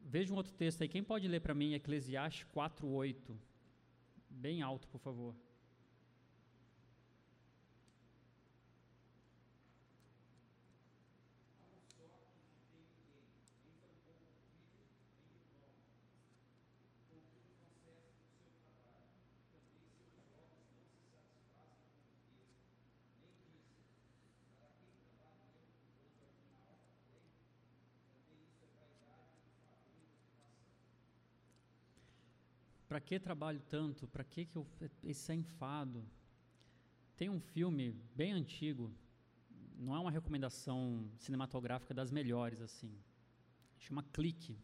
veja um outro texto aí. Quem pode ler para mim Eclesiastes 4:8? Bem alto, por favor. Para que trabalho tanto? Para que, que eu, esse enfado? Tem um filme bem antigo, não é uma recomendação cinematográfica das melhores, assim. Chama Clique,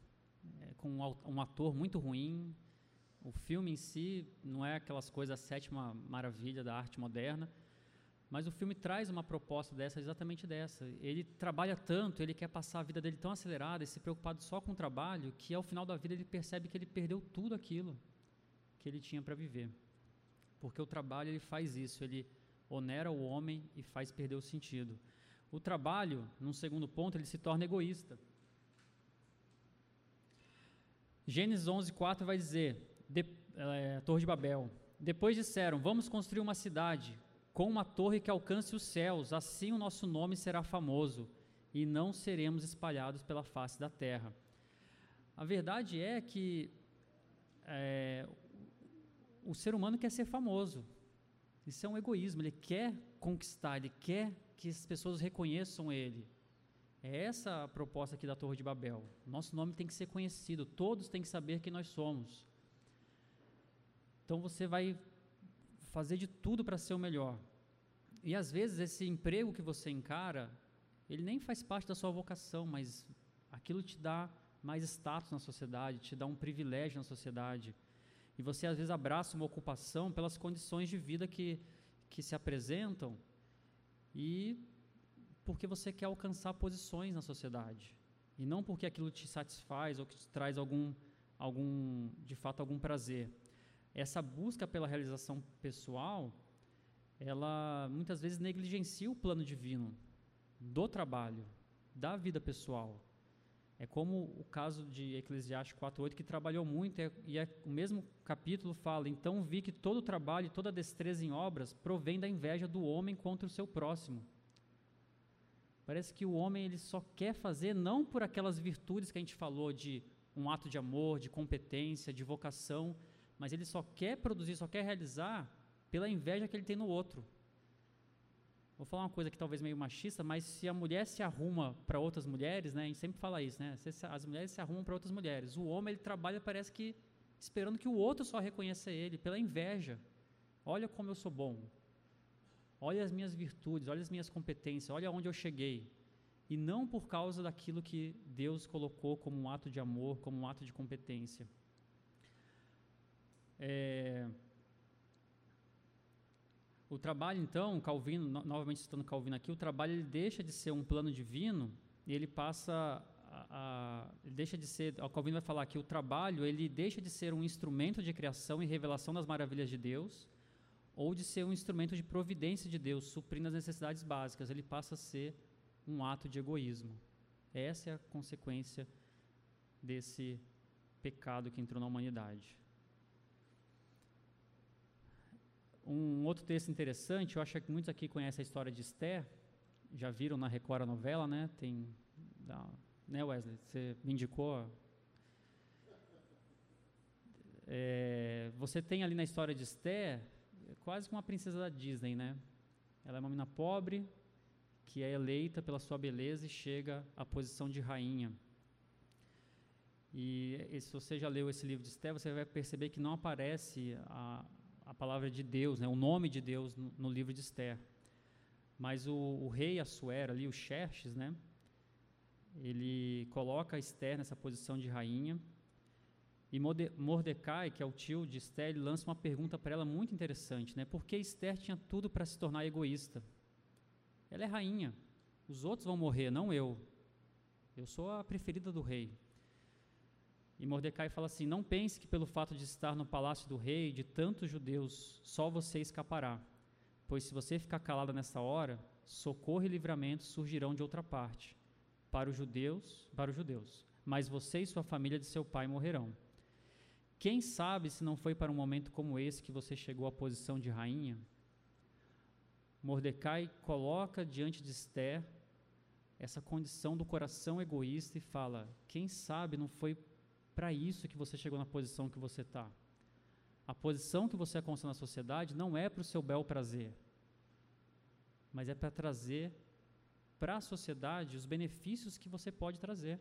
é, com um ator muito ruim. O filme em si não é aquelas coisas, a sétima maravilha da arte moderna, mas o filme traz uma proposta dessa, exatamente dessa. Ele trabalha tanto, ele quer passar a vida dele tão acelerada e se preocupado só com o trabalho, que ao final da vida ele percebe que ele perdeu tudo aquilo que ele tinha para viver. Porque o trabalho ele faz isso, ele onera o homem e faz perder o sentido. O trabalho, num segundo ponto, ele se torna egoísta. Gênesis 11:4 vai dizer, de, é, Torre de Babel. Depois disseram: Vamos construir uma cidade com uma torre que alcance os céus, assim o nosso nome será famoso e não seremos espalhados pela face da terra. A verdade é que é, o ser humano quer ser famoso. Isso é um egoísmo. Ele quer conquistar, ele quer que as pessoas reconheçam ele. É essa a proposta aqui da Torre de Babel. Nosso nome tem que ser conhecido, todos têm que saber quem nós somos. Então você vai fazer de tudo para ser o melhor. E às vezes esse emprego que você encara, ele nem faz parte da sua vocação, mas aquilo te dá mais status na sociedade, te dá um privilégio na sociedade. E você às vezes abraça uma ocupação pelas condições de vida que, que se apresentam e porque você quer alcançar posições na sociedade. E não porque aquilo te satisfaz ou que te traz algum, algum de fato, algum prazer essa busca pela realização pessoal, ela muitas vezes negligencia o plano divino do trabalho, da vida pessoal. É como o caso de Eclesiastes 4:8 que trabalhou muito é, e é, o mesmo capítulo fala: "Então vi que todo o trabalho e toda destreza em obras provém da inveja do homem contra o seu próximo." Parece que o homem ele só quer fazer não por aquelas virtudes que a gente falou de um ato de amor, de competência, de vocação, mas ele só quer produzir, só quer realizar pela inveja que ele tem no outro. Vou falar uma coisa que talvez meio machista, mas se a mulher se arruma para outras mulheres, né, a gente sempre fala isso, né, as mulheres se arrumam para outras mulheres. O homem ele trabalha parece que esperando que o outro só reconheça ele pela inveja. Olha como eu sou bom. Olha as minhas virtudes, olha as minhas competências, olha onde eu cheguei. E não por causa daquilo que Deus colocou como um ato de amor, como um ato de competência. É, o trabalho, então, Calvino, no, novamente citando Calvino aqui, o trabalho ele deixa de ser um plano divino e ele passa a, a deixa de ser, o Calvino vai falar que o trabalho ele deixa de ser um instrumento de criação e revelação das maravilhas de Deus ou de ser um instrumento de providência de Deus, suprindo as necessidades básicas, ele passa a ser um ato de egoísmo. Essa é a consequência desse pecado que entrou na humanidade. Um outro texto interessante, eu acho que muitos aqui conhecem a história de Esther, já viram na Record a novela, né? Tem, né Wesley? Você me indicou. É, você tem ali na história de Esther quase como uma princesa da Disney, né? Ela é uma menina pobre que é eleita pela sua beleza e chega à posição de rainha. E, e se você já leu esse livro de Esther, você vai perceber que não aparece a, a palavra de Deus, né, o nome de Deus no, no livro de Esther. Mas o, o, rei Assuero ali, o Xerxes, né, ele coloca Esther nessa posição de rainha. E Mordecai, que é o tio de Esther, ele lança uma pergunta para ela muito interessante, né? Por que Esther tinha tudo para se tornar egoísta? Ela é rainha. Os outros vão morrer, não eu. Eu sou a preferida do rei. E Mordecai fala assim: Não pense que pelo fato de estar no palácio do rei, de tantos judeus, só você escapará. Pois se você ficar calada nessa hora, socorro e livramento surgirão de outra parte, para os judeus, para os judeus. Mas você e sua família de seu pai morrerão. Quem sabe se não foi para um momento como esse que você chegou à posição de rainha? Mordecai coloca diante de Esther essa condição do coração egoísta e fala: quem sabe não foi para isso que você chegou na posição que você está. A posição que você alcança na sociedade não é para o seu bel prazer, mas é para trazer para a sociedade os benefícios que você pode trazer.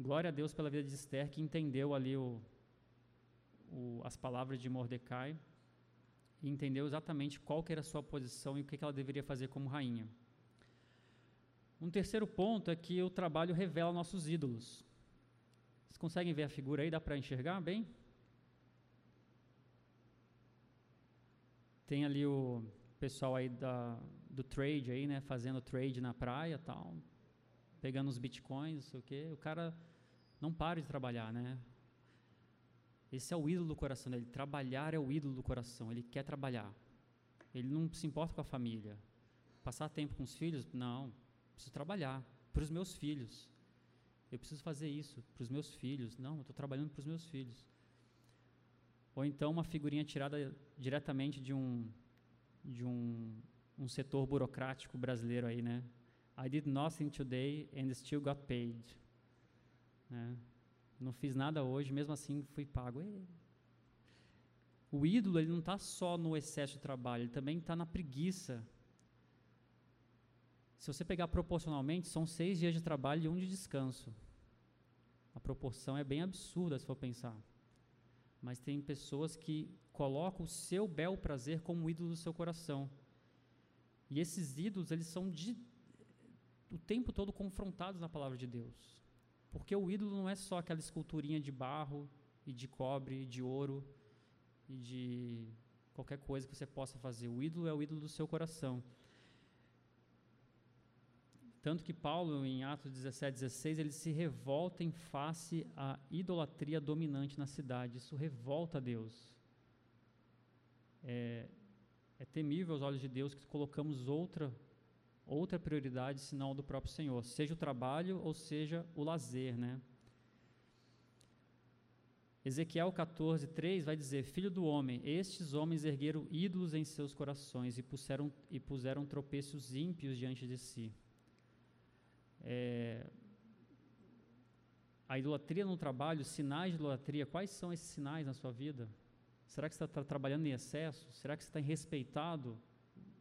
Glória a Deus pela vida de Esther, que entendeu ali o, o, as palavras de Mordecai e entendeu exatamente qual que era a sua posição e o que, que ela deveria fazer como rainha. Um terceiro ponto é que o trabalho revela nossos ídolos. Vocês conseguem ver a figura aí? Dá para enxergar bem? Tem ali o pessoal aí da, do trade aí, né, fazendo trade na praia, tal, pegando os bitcoins, sei o quê. O cara não para de trabalhar, né? Esse é o ídolo do coração dele. Trabalhar é o ídolo do coração. Ele quer trabalhar. Ele não se importa com a família. Passar tempo com os filhos? Não. Preciso trabalhar. Para os meus filhos. Eu preciso fazer isso para os meus filhos. Não, eu estou trabalhando para os meus filhos. Ou então uma figurinha tirada diretamente de um de um, um setor burocrático brasileiro aí, né? I did nothing today and still got paid. Né? Não fiz nada hoje, mesmo assim fui pago. O ídolo ele não está só no excesso de trabalho, ele também está na preguiça. Se você pegar proporcionalmente, são seis dias de trabalho e um de descanso. A proporção é bem absurda se for pensar. Mas tem pessoas que colocam o seu bel prazer como ídolo do seu coração. E esses ídolos, eles são de, o tempo todo confrontados na palavra de Deus. Porque o ídolo não é só aquela esculturinha de barro e de cobre e de ouro e de qualquer coisa que você possa fazer. O ídolo é o ídolo do seu coração. Tanto que Paulo, em Atos 17, 16, ele se revolta em face à idolatria dominante na cidade. Isso revolta a Deus. É, é temível aos olhos de Deus que colocamos outra outra prioridade senão a do próprio Senhor, seja o trabalho ou seja o lazer, né? Ezequiel 14, 3 vai dizer: Filho do homem, estes homens ergueram ídolos em seus corações e puseram, e puseram tropeços ímpios diante de si. É, a idolatria no trabalho, sinais de idolatria, quais são esses sinais na sua vida? Será que você está trabalhando em excesso? Será que você tem respeitado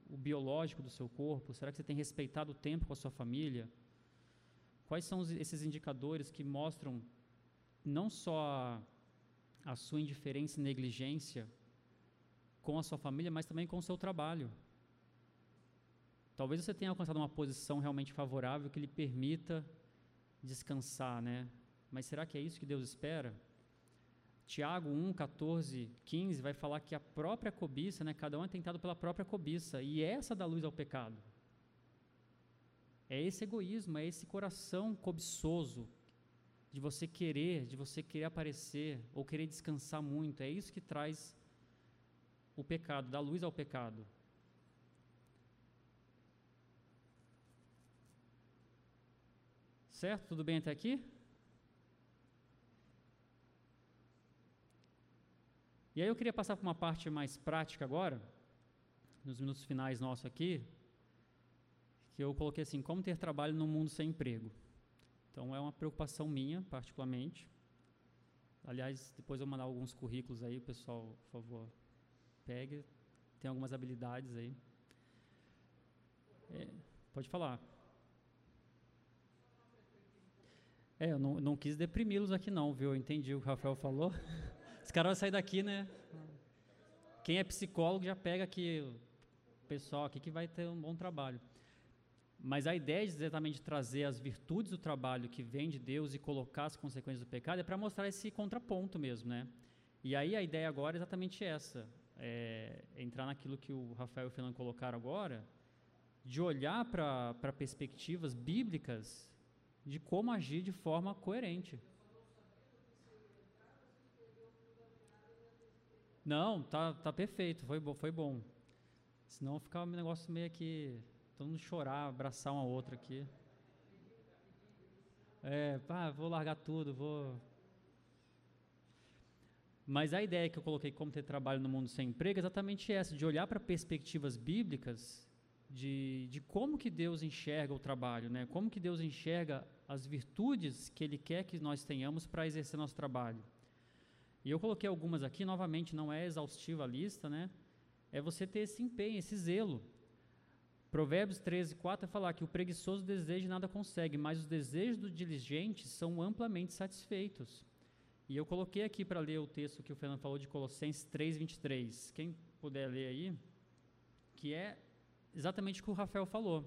o biológico do seu corpo? Será que você tem respeitado o tempo com a sua família? Quais são esses indicadores que mostram não só a, sua indiferença e negligência com a sua família, mas também com o seu trabalho? Talvez você tenha alcançado uma posição realmente favorável que lhe permita descansar, né? Mas será que é isso que Deus espera? Tiago 1, 14, 15 vai falar que a própria cobiça, né, cada um é tentado pela própria cobiça, e essa dá luz ao pecado. É esse egoísmo, é esse coração cobiçoso de você querer, de você querer aparecer ou querer descansar muito, é isso que traz o pecado, dá luz ao pecado. Certo? Tudo bem até aqui? E aí eu queria passar para uma parte mais prática agora, nos minutos finais nossos aqui, que eu coloquei assim, como ter trabalho no mundo sem emprego. Então é uma preocupação minha, particularmente. Aliás, depois eu mandar alguns currículos aí, pessoal, por favor, pegue. Tem algumas habilidades aí. É, pode falar. É, eu não, não quis deprimi-los aqui não, viu? Eu entendi o que o Rafael falou. Esse cara vai sair daqui, né? Quem é psicólogo já pega aqui o pessoal aqui que vai ter um bom trabalho. Mas a ideia de exatamente trazer as virtudes do trabalho que vem de Deus e colocar as consequências do pecado é para mostrar esse contraponto mesmo, né? E aí a ideia agora é exatamente essa, é entrar naquilo que o Rafael e o Fernando colocaram agora, de olhar para perspectivas bíblicas de como agir de forma coerente. Não, tá, tá perfeito, foi, foi bom. Senão ficar um negócio meio que todo mundo chorar, abraçar um ao outro aqui. É, pá, vou largar tudo, vou. Mas a ideia que eu coloquei como ter trabalho no mundo sem emprego é exatamente essa, de olhar para perspectivas bíblicas de, de como que Deus enxerga o trabalho, né? Como que Deus enxerga as virtudes que Ele quer que nós tenhamos para exercer nosso trabalho. E eu coloquei algumas aqui, novamente, não é exaustiva a lista, né? É você ter esse empenho, esse zelo. Provérbios 13, 4 vai falar que o preguiçoso deseja e nada consegue, mas os desejos do diligente são amplamente satisfeitos. E eu coloquei aqui para ler o texto que o Fernando falou de Colossenses 3, 23. Quem puder ler aí, que é exatamente o que o Rafael falou.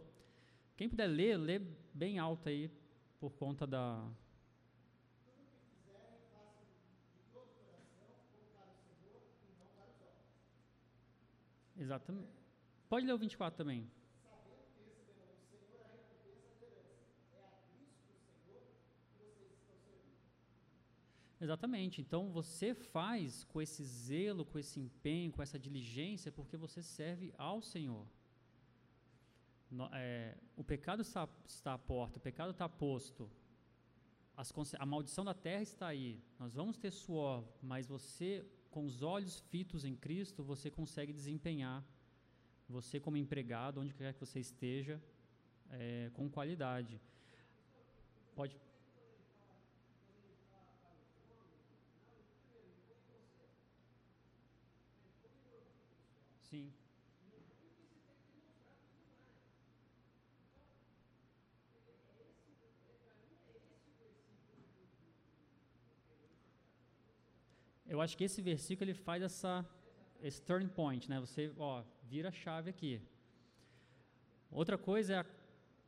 Quem puder ler, lê bem alto aí, por conta da. Exatamente. Pode ler o 24 também. Exatamente. Então você faz com esse zelo, com esse empenho, com essa diligência, porque você serve ao Senhor. É, o pecado está, está à porta, o pecado está posto. As, a maldição da terra está aí. Nós vamos ter suor, mas você, com os olhos fitos em Cristo, você consegue desempenhar. Você, como empregado, onde quer que você esteja, é, com qualidade. Pode. Sim. Eu acho que esse versículo ele faz essa esse turn point, né? Você, ó, vira a chave aqui. Outra coisa é a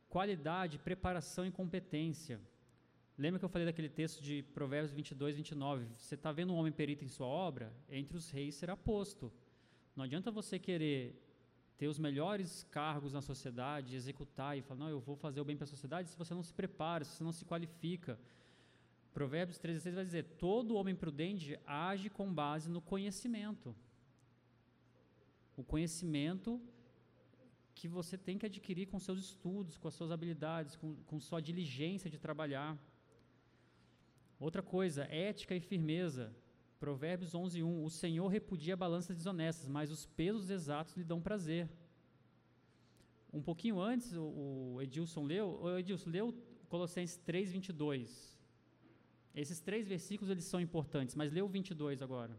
qualidade, preparação e competência. Lembra que eu falei daquele texto de Provérbios 22, 29? Você está vendo um homem perito em sua obra? Entre os reis será posto. Não adianta você querer ter os melhores cargos na sociedade, executar e falar, não, eu vou fazer o bem para a sociedade, se você não se prepara, se você não se qualifica. Provérbios 13,6 vai dizer: todo homem prudente age com base no conhecimento. O conhecimento que você tem que adquirir com seus estudos, com as suas habilidades, com, com sua diligência de trabalhar. Outra coisa, ética e firmeza. Provérbios 11, 1. O Senhor repudia balanças desonestas, mas os pesos exatos lhe dão prazer. Um pouquinho antes, o, Edilson leu, o Edilson leu Colossenses 3, 22. Esses três versículos eles são importantes, mas leu o 22 agora.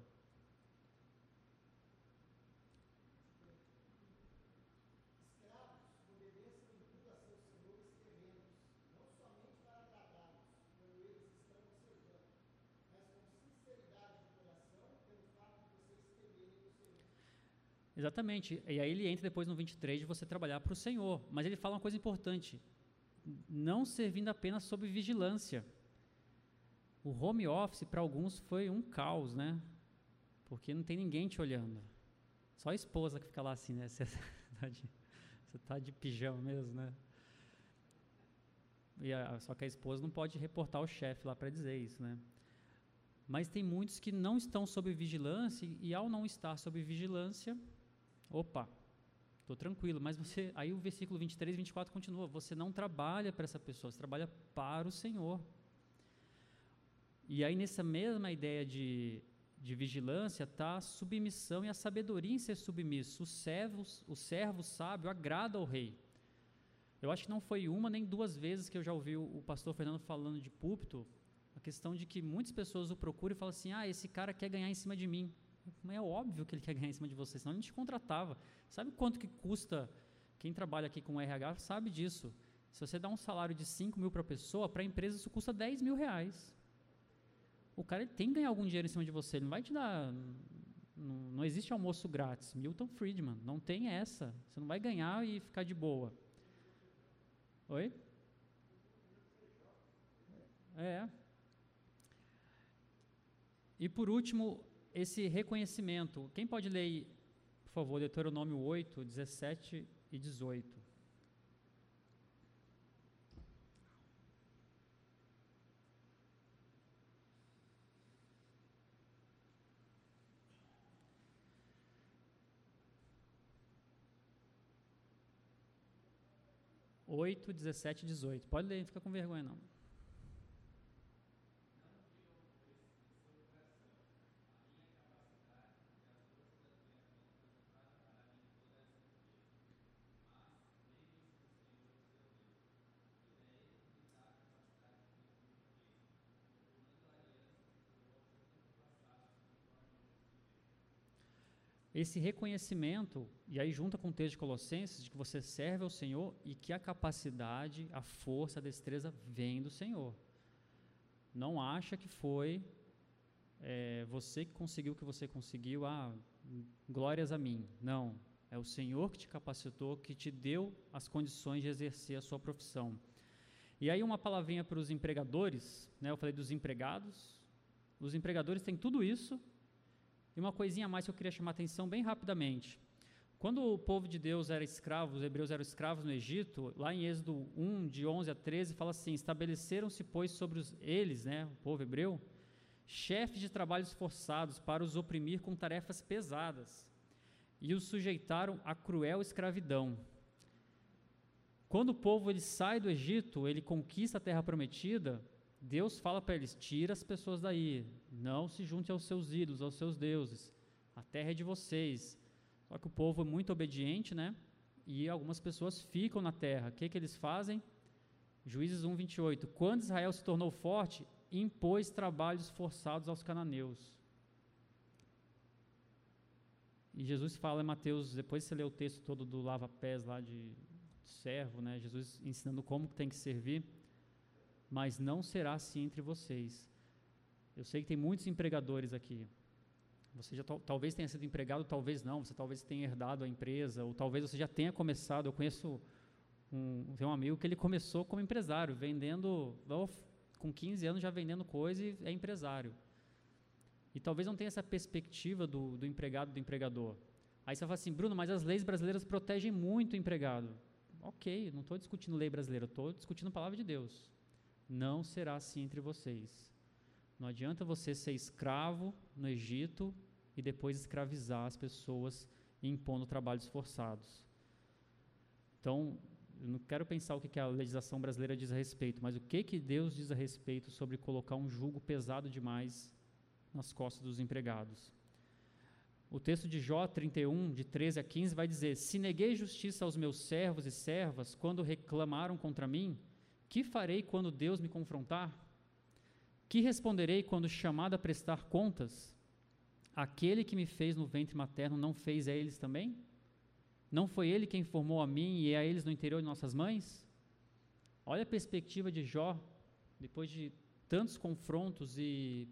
Exatamente. E aí ele entra depois no 23 de você trabalhar para o Senhor. Mas ele fala uma coisa importante: não servindo apenas sob vigilância. O home office para alguns foi um caos, né? Porque não tem ninguém te olhando. Só a esposa que fica lá assim, né? Você está de, você tá de pijama mesmo, né? E a, só que a esposa não pode reportar o chefe lá para dizer isso, né? Mas tem muitos que não estão sob vigilância e ao não estar sob vigilância, Opa, estou tranquilo, mas você, aí o versículo 23 e 24 continua, você não trabalha para essa pessoa, você trabalha para o Senhor. E aí nessa mesma ideia de, de vigilância está a submissão e a sabedoria em ser submisso. O servo, o servo sábio agrada ao rei. Eu acho que não foi uma nem duas vezes que eu já ouvi o, pastor Fernando falando de púlpito, a questão de que muitas pessoas o procuram e falam assim, ah, esse cara quer ganhar em cima de mim. É óbvio que ele quer ganhar em cima de você, senão a gente contratava. Sabe quanto que custa? Quem trabalha aqui com RH sabe disso. Se você dá um salário de 5 mil para a pessoa, para a empresa isso custa 10 mil reais. O cara tem que ganhar algum dinheiro em cima de você, ele não vai te dar. Não, não existe almoço grátis. Milton Friedman, não tem essa. Você não vai ganhar e ficar de boa. Oi? É. E por último, esse reconhecimento. Quem pode ler, por favor, Deuteronômio 8, 17 e 18? Oito, dezessete, dezoito. Pode ler, não fica com vergonha não. Esse reconhecimento, e aí junta com o texto de Colossenses, de que você serve ao Senhor e que a capacidade, a força, a destreza vem do Senhor. Não acha que foi é, você que conseguiu o que você conseguiu, ah, glórias a mim. Não, é o Senhor que te capacitou, que te deu as condições de exercer a sua profissão. E aí uma palavrinha para os empregadores, né? Eu falei dos empregados. Os empregadores têm tudo isso. E uma coisinha a mais que eu queria chamar a atenção bem rapidamente. Quando o povo de Deus era escravo, os hebreus eram escravos no Egito, lá em Êxodo 1, de 11 a 13, fala assim: Estabeleceram-se, pois, sobre os, eles, né, o povo hebreu, chefes de trabalhos forçados para os oprimir com tarefas pesadas e os sujeitaram a cruel escravidão. Quando o povo ele sai do Egito, ele conquista a terra prometida, Deus fala para eles: tira as pessoas daí, não se junte aos seus ídolos, aos seus deuses. A terra é de vocês. Só que o povo é muito obediente, né? E algumas pessoas ficam na terra. O que, que eles fazem? Juízes 1, 28. Quando Israel se tornou forte, impôs trabalhos forçados aos cananeus. E Jesus fala em Mateus, depois você lê o texto todo do lava-pés lá de servo, né? Jesus ensinando como tem que servir. Mas não será assim entre vocês. Eu sei que tem muitos empregadores aqui. Você já talvez tenha sido empregado, talvez não. Você talvez tenha herdado a empresa, ou talvez você já tenha começado. Eu conheço um, um amigo que ele começou como empresário, vendendo com 15 anos já vendendo coisa e é empresário. E talvez não tenha essa perspectiva do, do empregado do empregador. Aí você fala assim, Bruno, mas as leis brasileiras protegem muito o empregado. Ok, não estou discutindo lei brasileira, estou discutindo a palavra de Deus. Não será assim entre vocês. Não adianta você ser escravo no Egito e depois escravizar as pessoas impondo trabalhos forçados. Então, eu não quero pensar o que a legislação brasileira diz a respeito, mas o que, que Deus diz a respeito sobre colocar um jugo pesado demais nas costas dos empregados. O texto de Jó 31, de 13 a 15, vai dizer: Se neguei justiça aos meus servos e servas quando reclamaram contra mim, que farei quando Deus me confrontar? Que responderei quando chamado a prestar contas? Aquele que me fez no ventre materno não fez a eles também? Não foi ele quem formou a mim e a eles no interior de nossas mães? Olha a perspectiva de Jó, depois de tantos confrontos e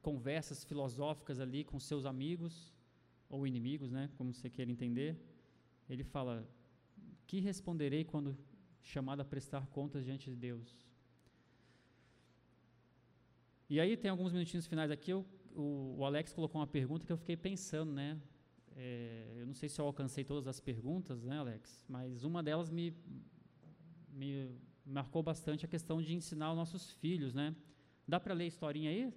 conversas filosóficas ali com seus amigos ou inimigos, né, como você queira entender. Ele fala: "Que responderei quando chamado a prestar contas diante de Deus?" E aí tem alguns minutinhos finais aqui, eu, o, o Alex colocou uma pergunta que eu fiquei pensando, né? É, eu não sei se eu alcancei todas as perguntas, né, Alex? Mas uma delas me, me marcou bastante a questão de ensinar os nossos filhos, né? Dá para ler a historinha aí?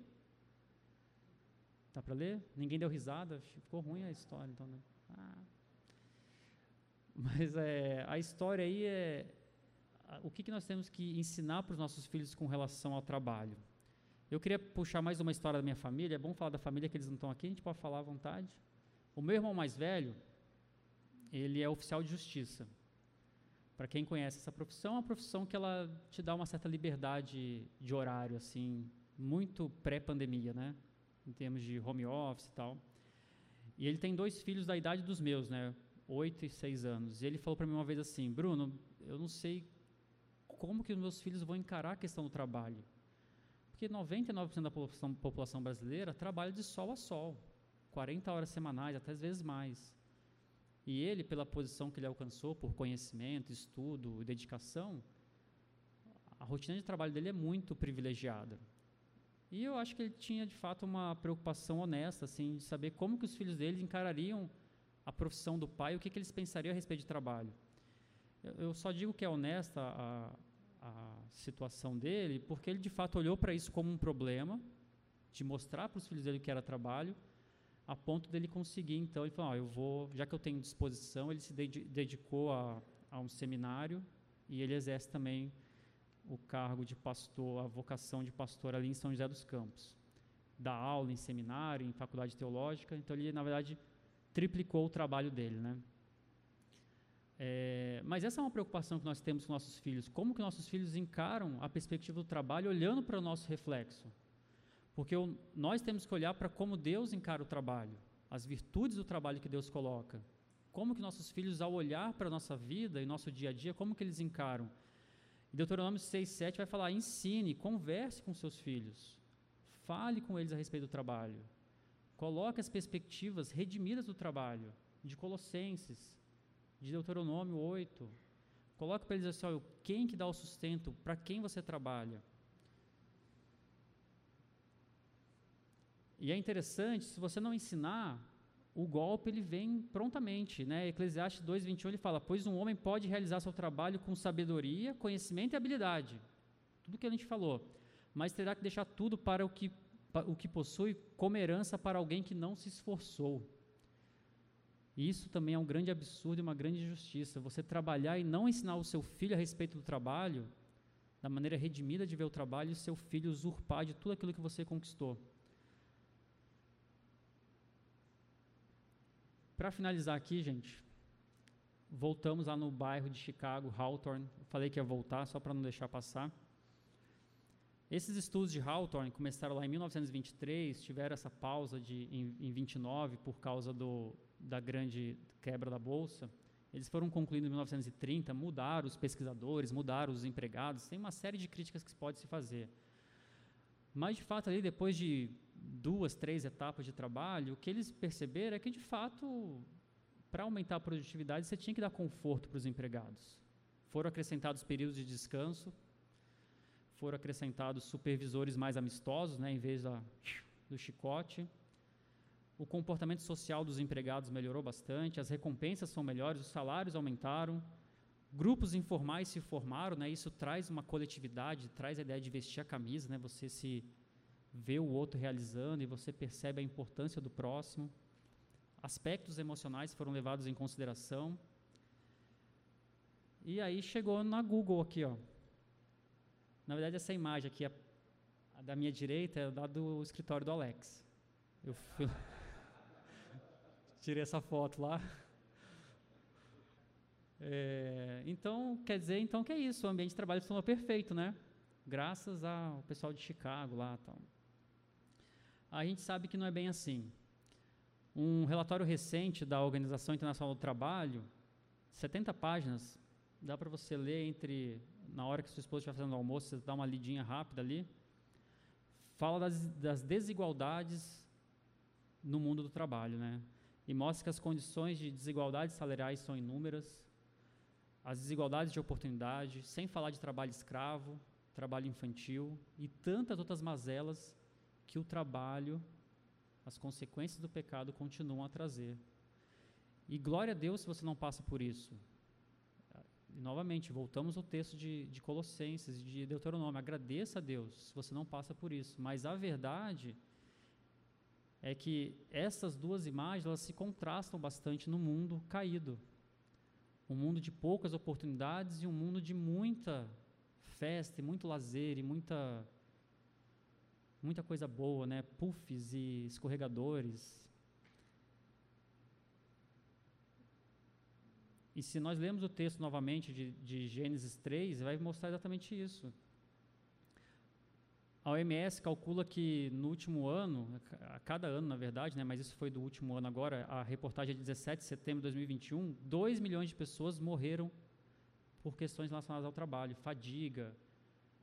Dá para ler? Ninguém deu risada? Ficou ruim a história, então. Né? Ah. Mas é, a história aí é o que, que nós temos que ensinar para os nossos filhos com relação ao trabalho. Eu queria puxar mais uma história da minha família. É bom falar da família que eles não estão aqui, a gente pode falar à vontade. O meu irmão mais velho, ele é oficial de justiça. Para quem conhece essa profissão, é uma profissão que ela te dá uma certa liberdade de horário, assim, muito pré-pandemia, né? Em termos de home office e tal. E ele tem dois filhos da idade dos meus, né? Oito e seis anos. E ele falou para mim uma vez assim, Bruno, eu não sei como que os meus filhos vão encarar a questão do trabalho. Porque 99% da população, brasileira trabalha de sol a sol. 40 horas semanais, até às vezes mais. E ele, pela posição que ele alcançou, por conhecimento, estudo e dedicação, a rotina de trabalho dele é muito privilegiada. E eu acho que ele tinha, de fato, uma preocupação honesta, assim, de saber como que os filhos dele encarariam a profissão do pai, o que, que eles pensariam a respeito de trabalho. Eu, eu só digo que é honesta a, a situação dele, porque ele, de fato, olhou para isso como um problema, de mostrar para os filhos dele que era trabalho, a ponto dele conseguir, então, ele falou, ah, eu vou, já que eu tenho disposição, ele se dedicou a, a um seminário e ele exerce também o cargo de pastor, a vocação de pastor ali em São José dos Campos. Dá aula em seminário, em faculdade teológica, então ele, na verdade, triplicou o trabalho dele, né? É, mas essa é uma preocupação que nós temos com nossos filhos. Como que nossos filhos encaram a perspectiva do trabalho olhando para o nosso reflexo? Porque nós temos que olhar para como Deus encara o trabalho. as virtudes do trabalho que Deus coloca. Como que nossos filhos, ao olhar para a nossa vida e nosso dia a dia, como que eles encaram? Deuteronômio 6, 7 vai falar: ensine, converse com seus filhos, fale com eles a respeito do trabalho, coloque as perspectivas redimidas do trabalho, de Colossenses, de Deuteronômio 8. Coloque para eles assim: olha, quem que dá o sustento, para quem você trabalha. E é interessante, se você não ensinar, o golpe ele vem prontamente, né? Eclesiastes 2:21 ele fala: "Pois um homem pode realizar seu trabalho com sabedoria, conhecimento e habilidade". Tudo que a gente falou, mas terá que deixar tudo para o que o que possui como herança para alguém que não se esforçou. E isso também é um grande absurdo e uma grande injustiça. Você trabalhar e não ensinar o seu filho a respeito do trabalho, da maneira redimida de ver o trabalho, e seu filho usurpar de tudo aquilo que você conquistou. Para finalizar aqui, gente, voltamos lá no bairro de Chicago, Hawthorne. Falei que ia voltar, só para não deixar passar. Esses estudos de Hawthorne começaram lá em 1923, tiveram essa pausa de, em, em 29 por causa do, da grande quebra da Bolsa. Eles foram concluídos em 1930, mudaram os pesquisadores, mudaram os empregados, tem uma série de críticas que se pode se fazer. Mas, de fato, ali, depois de duas, três etapas de trabalho, o que eles perceberam é que, de fato, para aumentar a produtividade, você tinha que dar conforto para os empregados. Foram acrescentados períodos de descanso, foram acrescentados supervisores mais amistosos, né, em vez da, do chicote. O comportamento social dos empregados melhorou bastante, as recompensas são melhores, os salários aumentaram, grupos informais se formaram, né, isso traz uma coletividade, traz a ideia de vestir a camisa, né, você se vê o outro realizando e você percebe a importância do próximo. Aspectos emocionais foram levados em consideração. E aí chegou na Google aqui, ó. Na verdade, essa imagem aqui, a, a da minha direita, é da do escritório do Alex. Eu fui, tirei essa foto lá. É, então, quer dizer, então que é isso, o ambiente de trabalho se perfeito, né? Graças ao pessoal de Chicago lá, tal a gente sabe que não é bem assim. Um relatório recente da Organização Internacional do Trabalho, 70 páginas, dá para você ler entre na hora que sua esposa estiver fazendo o almoço, você dá uma lidinha rápida ali. Fala das, das desigualdades no mundo do trabalho, né? E mostra que as condições de desigualdades salariais são inúmeras, as desigualdades de oportunidade, sem falar de trabalho escravo, trabalho infantil e tantas outras mazelas que o trabalho, as consequências do pecado continuam a trazer. E glória a Deus se você não passa por isso. E, novamente, voltamos ao texto de, de Colossenses, de Deuteronômio. Agradeça a Deus se você não passa por isso. Mas a verdade é que essas duas imagens elas se contrastam bastante no mundo caído. Um mundo de poucas oportunidades e um mundo de muita festa, e muito lazer e muita muita coisa boa, né? Puffs e escorregadores. E se nós lemos o texto novamente de, de Gênesis 3, vai mostrar exatamente isso. A OMS calcula que no último ano, a cada ano na verdade, né, mas isso foi do último ano agora, a reportagem é de 17 de setembro de 2021, 2 milhões de pessoas morreram por questões relacionadas ao trabalho, fadiga,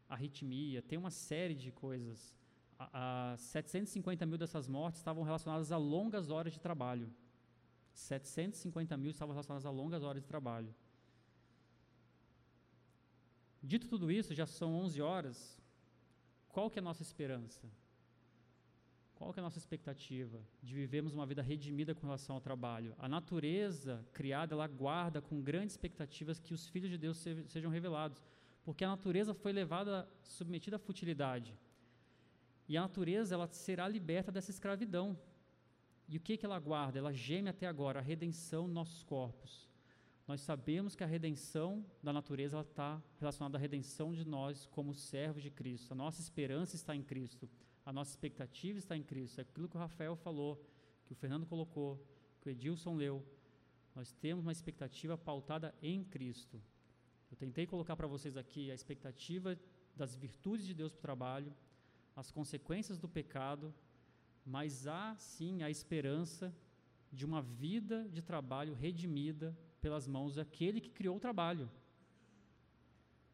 arritmia, tem uma série de coisas a, a 750 mil dessas mortes estavam relacionadas a longas horas de trabalho. 750 mil estavam relacionadas a longas horas de trabalho. Dito tudo isso, já são 11 horas. Qual que é a nossa esperança? Qual que é a nossa expectativa de vivermos uma vida redimida com relação ao trabalho? A natureza criada, ela guarda com grandes expectativas que os filhos de Deus sejam revelados, porque a natureza foi levada, submetida à futilidade. E a natureza ela será liberta dessa escravidão. E o que, que ela guarda? Ela geme até agora a redenção dos nossos corpos. Nós sabemos que a redenção da natureza está relacionada à redenção de nós como servos de Cristo. A nossa esperança está em Cristo. A nossa expectativa está em Cristo. É aquilo que o Rafael falou, que o Fernando colocou, que o Edilson leu. Nós temos uma expectativa pautada em Cristo. Eu tentei colocar para vocês aqui a expectativa das virtudes de Deus para o trabalho, as consequências do pecado, mas há sim a esperança de uma vida de trabalho redimida pelas mãos daquele que criou o trabalho.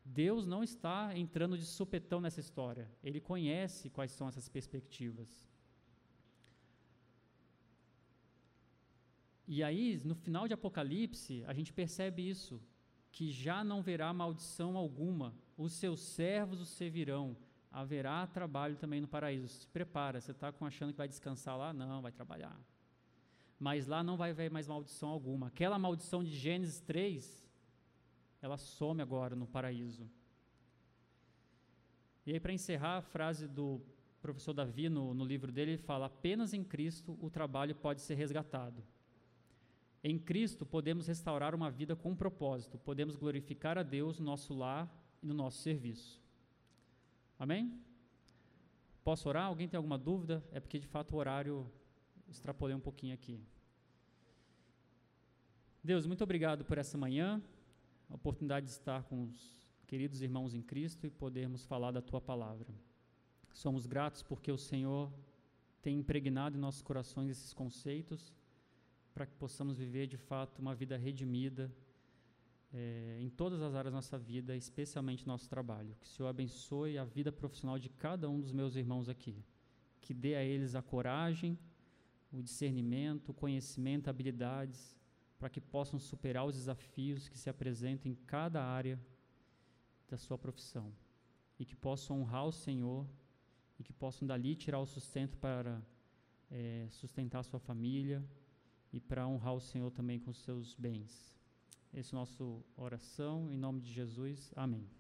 Deus não está entrando de supetão nessa história. Ele conhece quais são essas perspectivas. E aí, no final de Apocalipse, a gente percebe isso, que já não verá maldição alguma, os seus servos o servirão, haverá trabalho também no paraíso. Se prepara, você está achando que vai descansar lá? Não, vai trabalhar. Mas lá não vai haver mais maldição alguma. Aquela maldição de Gênesis 3, ela some agora no paraíso. E aí, para encerrar, a frase do professor Davi no, no livro dele, ele fala: apenas em Cristo o trabalho pode ser resgatado. Em Cristo podemos restaurar uma vida com um propósito, podemos glorificar a Deus no nosso lar e no nosso serviço. Amém? Posso orar? Alguém tem alguma dúvida? É porque de fato o horário extrapolei um pouquinho aqui. Deus, muito obrigado por essa manhã, a oportunidade de estar com os queridos irmãos em Cristo e podermos falar da tua palavra. Somos gratos porque o Senhor tem impregnado em nossos corações esses conceitos para que possamos viver de fato uma vida redimida é, em todas as áreas da nossa vida, especialmente nosso trabalho. Que o Senhor abençoe a vida profissional de cada um dos meus irmãos aqui. Que dê a eles a coragem, o discernimento, o conhecimento, habilidades, para que possam superar os desafios que se apresentam em cada área da sua profissão. E que possam honrar o Senhor e que possam dali tirar o sustento para é, sustentar a sua família e para honrar o Senhor também com seus bens. Essa é a nossa oração, em nome de Jesus. Amém.